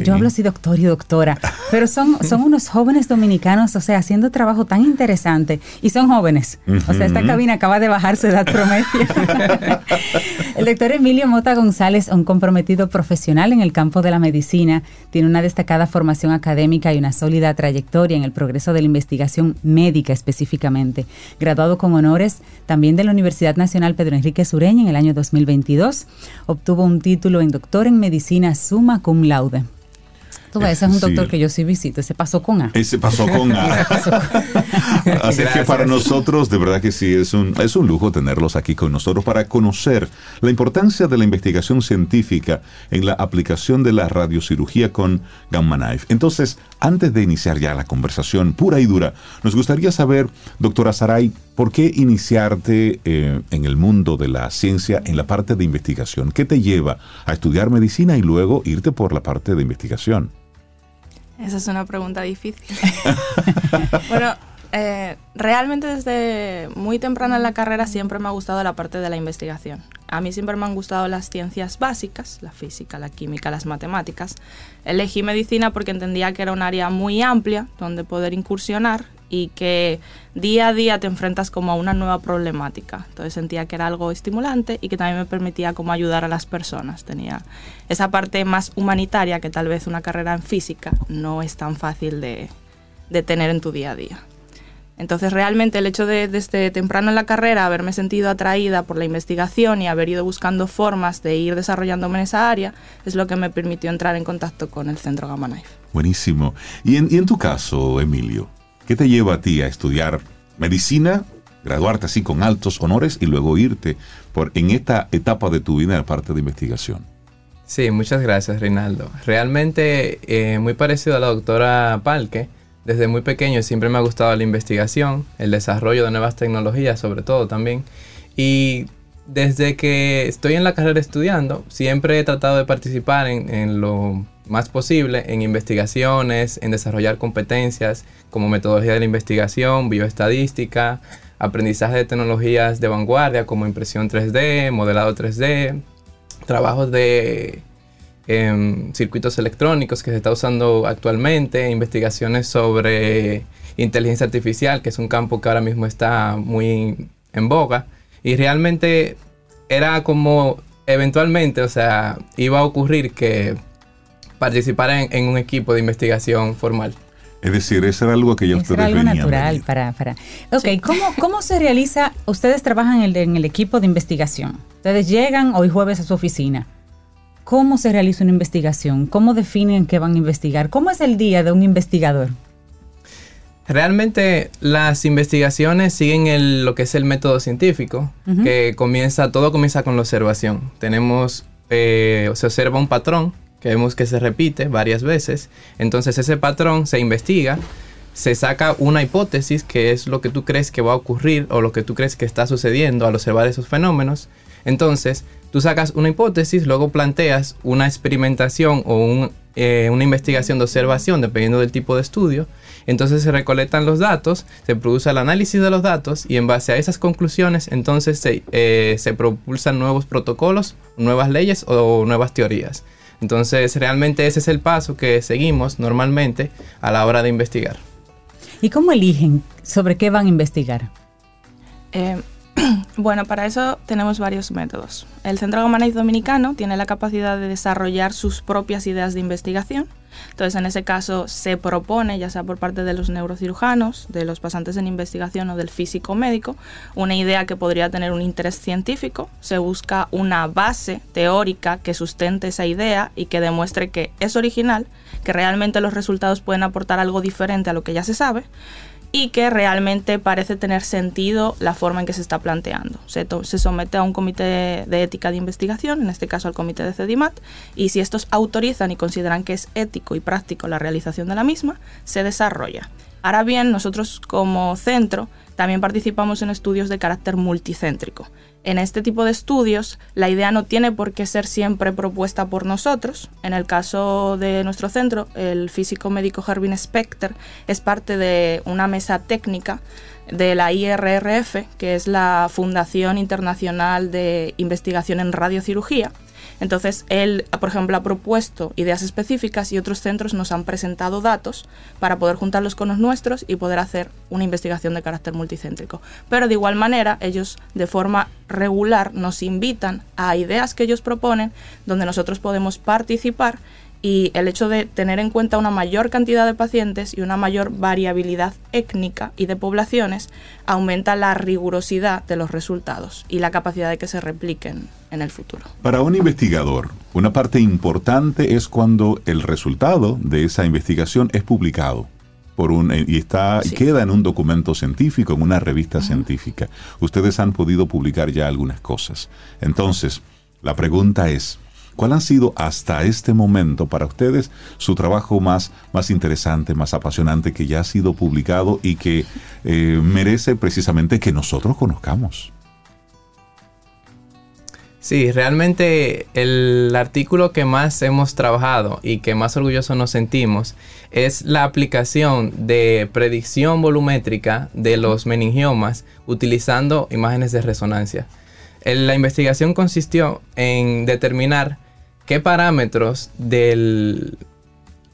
Yo, hablo así doctor y doctora, pero son, son unos jóvenes dominicanos, o sea, haciendo trabajo tan interesante y son jóvenes. O sea, esta cabina acaba de bajar su edad promedio. el doctor Emilio Mota González, un comprometido profesional en el campo de la medicina, tiene una destacada formación académica y una sólida trayectoria en el progreso de la investigación médica específicamente. Graduado con honores también de la Universidad Nacional Pedro Enrique Sureña en el año 2022, obtuvo un título en doctor en medicina summa cum laude ese es un doctor que yo sí visito, ese pasó con A. Ese pasó con A. Así que para nosotros, de verdad que sí, es un, es un lujo tenerlos aquí con nosotros para conocer la importancia de la investigación científica en la aplicación de la radiocirugía con Gamma Knife. Entonces, antes de iniciar ya la conversación pura y dura, nos gustaría saber, doctora Saray, ¿por qué iniciarte eh, en el mundo de la ciencia en la parte de investigación? ¿Qué te lleva a estudiar medicina y luego irte por la parte de investigación? Esa es una pregunta difícil. bueno, Eh, realmente desde muy temprano en la carrera siempre me ha gustado la parte de la investigación. A mí siempre me han gustado las ciencias básicas, la física, la química, las matemáticas. Elegí medicina porque entendía que era un área muy amplia donde poder incursionar y que día a día te enfrentas como a una nueva problemática. Entonces sentía que era algo estimulante y que también me permitía como ayudar a las personas. Tenía esa parte más humanitaria que tal vez una carrera en física no es tan fácil de, de tener en tu día a día. Entonces realmente el hecho de desde temprano en la carrera haberme sentido atraída por la investigación y haber ido buscando formas de ir desarrollándome en esa área es lo que me permitió entrar en contacto con el Centro Gamma Knife. Buenísimo. Y en, y en tu caso, Emilio, ¿qué te lleva a ti a estudiar medicina, graduarte así con altos honores y luego irte por, en esta etapa de tu vida en la parte de investigación? Sí, muchas gracias, Reinaldo. Realmente eh, muy parecido a la doctora Palque desde muy pequeño siempre me ha gustado la investigación, el desarrollo de nuevas tecnologías sobre todo también. Y desde que estoy en la carrera estudiando, siempre he tratado de participar en, lo más posible en investigaciones, en desarrollar competencias como metodología de la investigación, bioestadística, aprendizaje de tecnologías de vanguardia como impresión 3D, modelado 3D, trabajos de circuitos electrónicos que se está usando actualmente, investigaciones sobre inteligencia artificial, que es un campo que ahora mismo está muy en boga. Y realmente era como eventualmente, o sea, iba a ocurrir que participara en, un equipo de investigación formal. Es decir, eso era algo que ya ustedes era algo natural para, para... Ok, ¿cómo, ¿cómo se realiza? Ustedes trabajan en el, en el equipo de investigación. Ustedes llegan hoy jueves a su oficina ¿Cómo se realiza una investigación? ¿Cómo definen qué van a investigar? ¿Cómo es el día de un investigador? Realmente las investigaciones siguen lo que es el método científico, que comienza, todo comienza con la observación. Tenemos, eh, se observa un patrón que vemos que se repite varias veces, entonces ese patrón se investiga, se saca una hipótesis que es lo que tú crees que va a ocurrir o lo que tú crees que está sucediendo al observar esos fenómenos. Entonces, Tú sacas una hipótesis, luego planteas una experimentación o eh, una investigación de observación, dependiendo del tipo de estudio. Entonces se recolectan los datos, se produce el análisis de los datos y en base a esas conclusiones entonces se, eh, se propulsan nuevos protocolos, nuevas leyes o nuevas teorías. Entonces realmente ese es el paso que seguimos normalmente a la hora de investigar. ¿Y cómo eligen sobre qué van a investigar? Eh, bueno, para eso tenemos varios métodos. El Centro Gomanais Dominicano tiene la capacidad de desarrollar sus propias ideas de investigación. Entonces, en ese caso, se propone, ya sea por parte de los neurocirujanos, de los pasantes en investigación o del físico médico, una idea que podría tener un interés científico. Se busca una base teórica que sustente esa idea y que demuestre que es original, que realmente los resultados pueden aportar algo diferente a lo que ya se sabe y que realmente parece tener sentido la forma en que se está planteando. Se, se, somete a un comité de ética de investigación, en este caso al comité de CEDIMAT, y si estos autorizan y consideran que es ético y práctico la realización de la misma, se desarrolla. Ahora bien, nosotros como centro también participamos en estudios de carácter multicéntrico. En este tipo de estudios, la idea no tiene por qué ser siempre propuesta por nosotros. En el caso de nuestro centro, el físico médico Hervin Specter es parte de una mesa técnica de la IRRF, que es la Fundación Internacional de Investigación en Radiocirugía, entonces, él, por ejemplo, ha propuesto ideas específicas y otros centros nos han presentado datos para poder juntarlos con los nuestros y poder hacer una investigación de carácter multicéntrico. Pero de igual manera, ellos de forma regular nos invitan a ideas que ellos proponen donde nosotros podemos participar y el hecho de tener en cuenta una mayor cantidad de pacientes y una mayor variabilidad étnica y de poblaciones aumenta la rigurosidad de los resultados y la capacidad de que se repliquen en el futuro. Para un investigador, una parte importante es cuando el resultado de esa investigación es publicado por un y está queda en un documento científico, en una revista científica. Ustedes han podido publicar ya algunas cosas. Entonces, la pregunta es, ¿Cuál ha sido hasta este momento para ustedes su trabajo más, más interesante, más apasionante que ya ha sido publicado y que eh, merece precisamente que nosotros conozcamos? Sí, realmente el artículo que más hemos trabajado y que más orgullosos nos sentimos es la aplicación de predicción volumétrica de los meningiomas utilizando imágenes de resonancia. La investigación consistió en determinar qué parámetros del,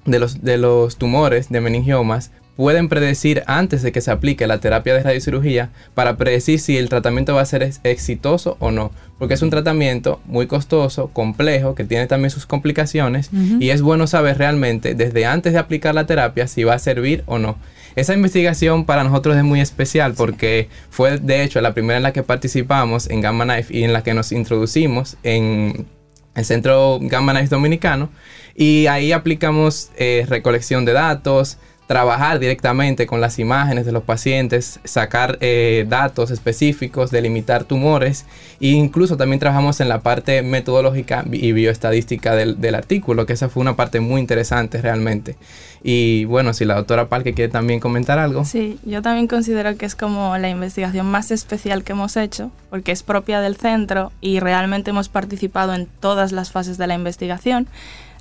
de, los, de los tumores de meningiomas pueden predecir antes de que se aplique la terapia de radiocirugía para predecir si el tratamiento va a ser exitoso o no. Porque es un tratamiento muy costoso, complejo, que tiene también sus complicaciones y es bueno saber realmente desde antes de aplicar la terapia si va a servir o no. Esa investigación para nosotros es muy especial porque fue de hecho la primera en la que participamos en Gamma Knife y en la que nos introducimos en el Centro Gamma Dominicano y ahí aplicamos eh, recolección de datos, trabajar directamente con las imágenes de los pacientes, sacar eh, datos específicos, delimitar tumores e incluso también trabajamos en la parte metodológica y bioestadística del, artículo, que esa fue una parte muy interesante realmente. Y bueno, si la doctora Parque quiere también comentar algo. Sí, yo también considero que es como la investigación más especial que hemos hecho, porque es propia del centro y realmente hemos participado en todas las fases de la investigación.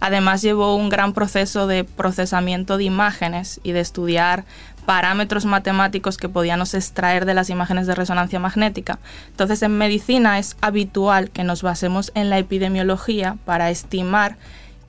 Además llevó un gran proceso de procesamiento de imágenes y de estudiar parámetros matemáticos que podíamos extraer de las imágenes de resonancia magnética. Entonces en medicina es habitual que nos basemos en la epidemiología para estimar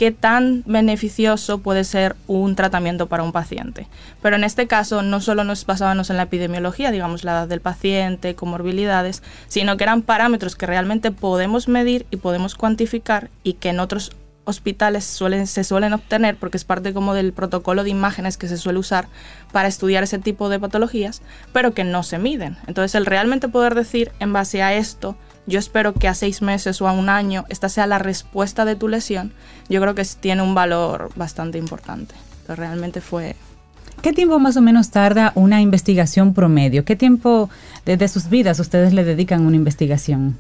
qué tan beneficioso puede ser un tratamiento para un paciente. Pero en este caso no solo nos basábamos en la epidemiología, digamos la edad del paciente, comorbilidades, sino que eran parámetros que realmente podemos medir y podemos cuantificar y que en otros hospitales suelen, se suelen obtener porque es parte como del protocolo de imágenes que se suele usar para estudiar ese tipo de patologías, pero que no se miden. Entonces el realmente poder decir en base a esto, yo espero que a seis meses o a un año esta sea la respuesta de tu lesión, yo creo que tiene un valor bastante importante. Entonces realmente fue... ¿Qué tiempo más o menos tarda una investigación promedio? ¿Qué tiempo de sus vidas ustedes le dedican a una investigación?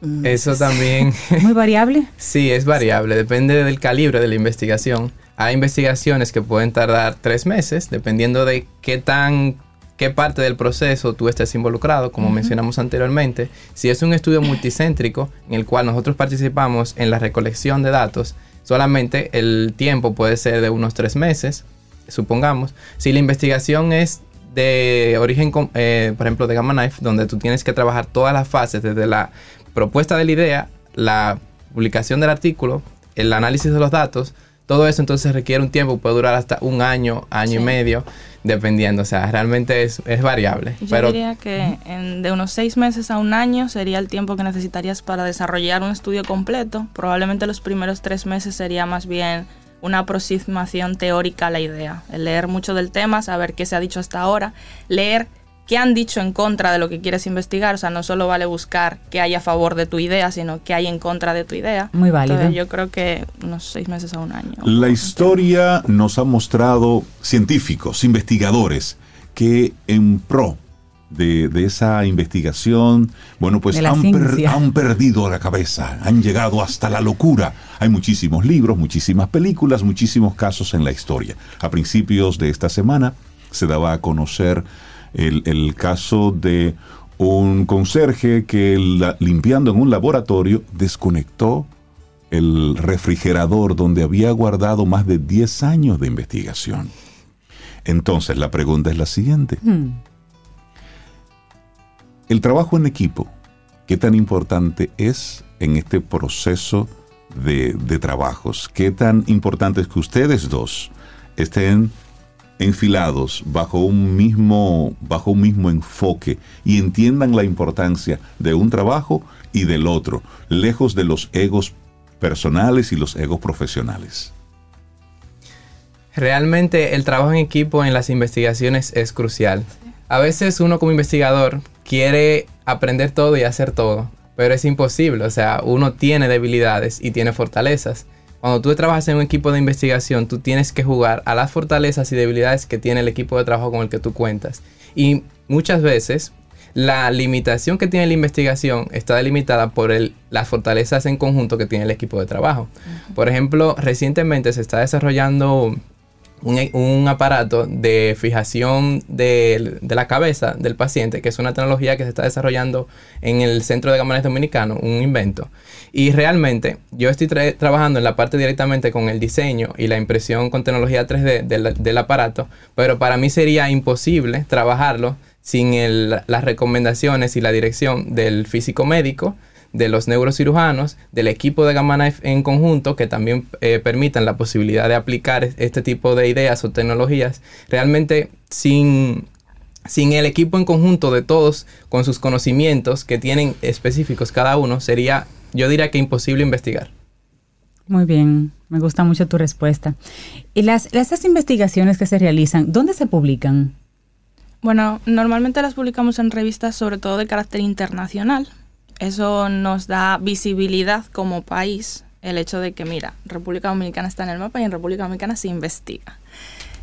Mm. Eso también. ¿Muy variable? sí, es variable, depende del calibre de la investigación. Hay investigaciones que pueden tardar tres meses, dependiendo de qué tan qué parte del proceso tú estés involucrado, como mencionamos anteriormente. Si es un estudio multicéntrico en el cual nosotros participamos en la recolección de datos, solamente el tiempo puede ser de unos tres meses, supongamos. Si la investigación es de origen, eh, por ejemplo, de Gamma Knife, donde tú tienes que trabajar todas las fases, desde la propuesta de la idea, la publicación del artículo, el análisis de los datos, todo eso entonces requiere un tiempo, puede durar hasta un año, año y medio, dependiendo, o sea, realmente es, es variable. Yo diría que en, de unos seis meses a un año sería el tiempo que necesitarías para desarrollar un estudio completo. Probablemente los primeros tres meses sería más bien una aproximación teórica a la idea, el leer mucho del tema, saber qué se ha dicho hasta ahora, leer qué han dicho en contra de lo que quieres investigar. O sea, no solo vale buscar qué hay a favor de tu idea, sino qué hay en contra de tu idea. Muy válido. yo creo que unos seis meses a un año. La historia nos ha mostrado científicos, investigadores, que en pro de, esa investigación, bueno, pues han, han, perdido la cabeza, han llegado hasta la locura. Hay muchísimos libros, muchísimas películas, muchísimos casos en la historia. A principios de esta semana se daba a conocer el, caso de un conserje que limpiando en un laboratorio desconectó el refrigerador donde había guardado más de 10 años de investigación. Entonces la pregunta es la siguiente. Hmm. El trabajo en equipo, ¿qué tan importante es en este proceso de, de trabajos? ¿Qué tan importante es que ustedes dos estén enfilados bajo un mismo bajo un mismo enfoque y entiendan la importancia de un trabajo y del otro, lejos de los egos personales y los egos profesionales. Realmente el trabajo en equipo en las investigaciones es crucial. A veces uno como investigador quiere aprender todo y hacer todo, pero es imposible, o sea, uno tiene debilidades y tiene fortalezas cuando tú trabajas en un equipo de investigación, tú tienes que jugar a las fortalezas y debilidades que tiene el equipo de trabajo con el que tú cuentas. Y muchas veces la limitación que tiene la investigación está delimitada por las fortalezas en conjunto que tiene el equipo de trabajo. Por ejemplo, recientemente se está desarrollando un, aparato de fijación de, la cabeza del paciente, que es una tecnología que se está desarrollando en el Centro de Gamma Dominicano, un invento. Y realmente yo estoy trabajando en la parte directamente con el diseño y la impresión con tecnología 3D del, aparato, pero para mí sería imposible trabajarlo sin las recomendaciones y la dirección del físico médico, de los neurocirujanos, del equipo de Gamma Knife en conjunto, que también eh, permitan la posibilidad de aplicar este tipo de ideas o tecnologías, realmente sin, sin el equipo en conjunto de todos, con sus conocimientos que tienen específicos cada uno, sería, yo diría que imposible investigar. Muy bien, me gusta mucho tu respuesta. ¿Y las, esas investigaciones que se realizan, dónde se publican? Bueno, normalmente las publicamos en revistas sobre todo de carácter internacional, eso nos da visibilidad como país, el hecho de que, mira, República Dominicana está en el mapa y en República Dominicana se investiga.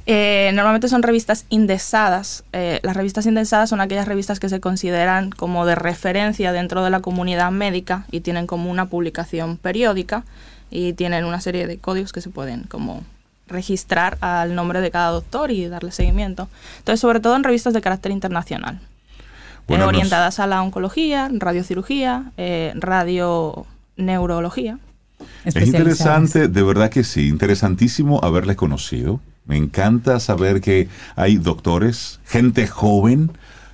Eh, normalmente son revistas indexadas. Eh, las revistas indexadas son aquellas revistas que se consideran como de referencia dentro de la comunidad médica y tienen como una publicación periódica y tienen una serie de códigos que se pueden como registrar al nombre de cada doctor y darle seguimiento. Entonces, sobre todo en revistas de carácter internacional. Eh, orientadas a la oncología, radiocirugía, eh, radioneurología. Es interesante, de verdad que sí, interesantísimo haberles conocido. Me encanta saber que hay doctores, gente joven,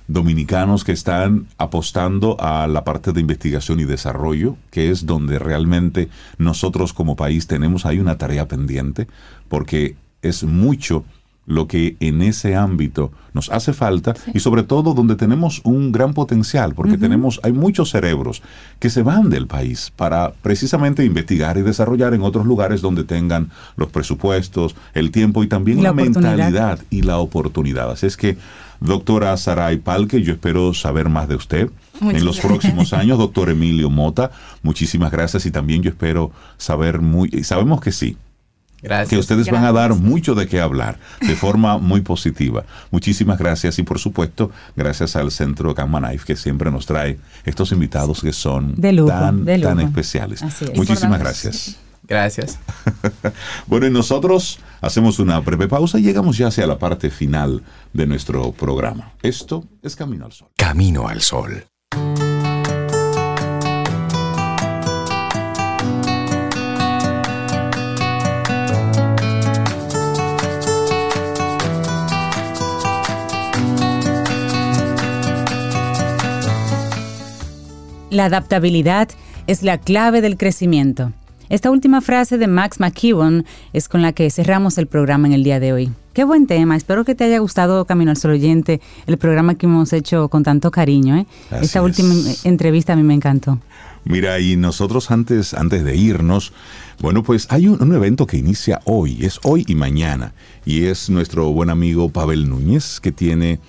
dominicanos que están apostando a la parte de investigación y desarrollo, que es donde realmente nosotros como país tenemos ahí una tarea pendiente, porque es mucho lo que en ese ámbito nos hace falta y sobre todo donde tenemos un gran potencial, porque tenemos, hay muchos cerebros que se van del país para precisamente investigar y desarrollar en otros lugares donde tengan los presupuestos, el tiempo y también la, mentalidad y la oportunidad. Así es que, doctora Saray Palque, yo espero saber más de usted. en los próximos años, doctor Emilio Mota, muchísimas gracias y también yo espero saber muy, sabemos que sí, Gracias. Que ustedes van a dar mucho de qué hablar de forma muy positiva. Muchísimas gracias y por supuesto, gracias al Centro Gamma Knife que siempre nos trae estos invitados que son tan, tan especiales. Muchísimas gracias. Gracias. bueno, y nosotros hacemos una breve pausa y llegamos ya hacia la parte final de nuestro programa. Esto es Camino al Sol. Camino al Sol. La adaptabilidad es la clave del crecimiento. Esta última frase de Max McKeown es con la que cerramos el programa en el día de hoy. Qué buen tema. Espero que te haya gustado, Camino al Sol Oyente, el programa que hemos hecho con tanto cariño. ¿eh? Esta última entrevista a mí me encantó. Mira, y nosotros antes, antes de irnos, bueno, pues hay un, evento que inicia hoy, es hoy y mañana, y es nuestro buen amigo Pavel Núñez, que tiene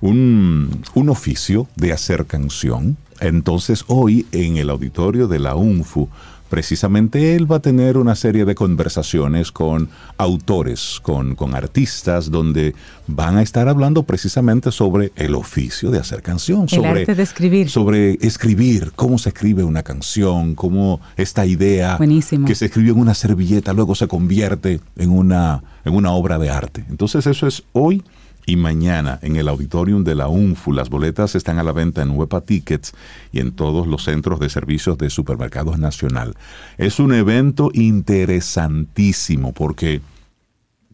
un, un oficio de hacer canción entonces hoy en el auditorio de la UNFU, precisamente él va a tener una serie de conversaciones con autores, con, con, artistas, donde van a estar hablando precisamente sobre el oficio de hacer canción, el sobre, arte de escribir. sobre escribir, cómo se escribe una canción, cómo esta idea que se escribió en una servilleta luego se convierte en una, en una obra de arte. Entonces eso es hoy y mañana en el auditorium de la UNFU. Las boletas están a la venta en Huepa Tickets y en todos los centros de servicios de Supermercados Nacional. Es un evento interesantísimo porque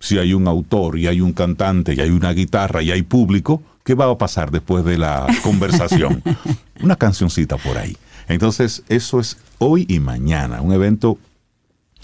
si hay un autor y hay un cantante y hay una guitarra y hay público, ¿qué va a pasar después de la conversación? una cancioncita por ahí. Entonces, eso es hoy y mañana, un evento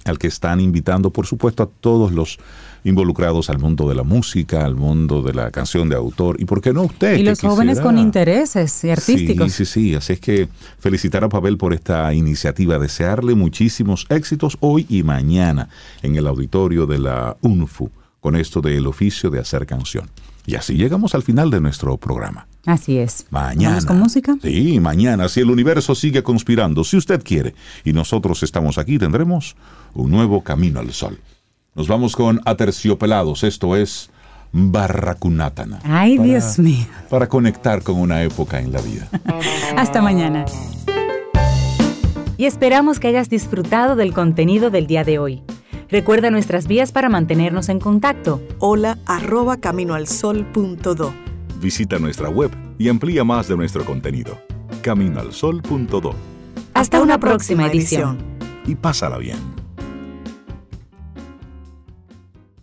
al que están invitando, por supuesto, a todos los involucrados al mundo de la música, al mundo de la canción de autor, y por qué no usted. Y los jóvenes con intereses y artísticos. Sí, sí, sí, así es que felicitar a Pavel por esta iniciativa, desearle muchísimos éxitos hoy y mañana en el auditorio de la UNFU con esto del oficio de hacer canción. Y así llegamos al final de nuestro programa. Así es. Mañana. ¿Vamos con música? Sí, mañana, si el universo sigue conspirando, si usted quiere, y nosotros estamos aquí, tendremos un nuevo camino al sol. Nos vamos con Aterciopelados, esto es Barracunátana. Ay, Dios mío. Para conectar con una época en la vida. Hasta mañana. Y esperamos que hayas disfrutado del contenido del día de hoy. Recuerda nuestras vías para mantenernos en contacto. Hola arroba caminoalsol.do. Visita nuestra web y amplía más de nuestro contenido. Caminoalsol.do. Hasta, una, próxima, edición. Y pásala bien.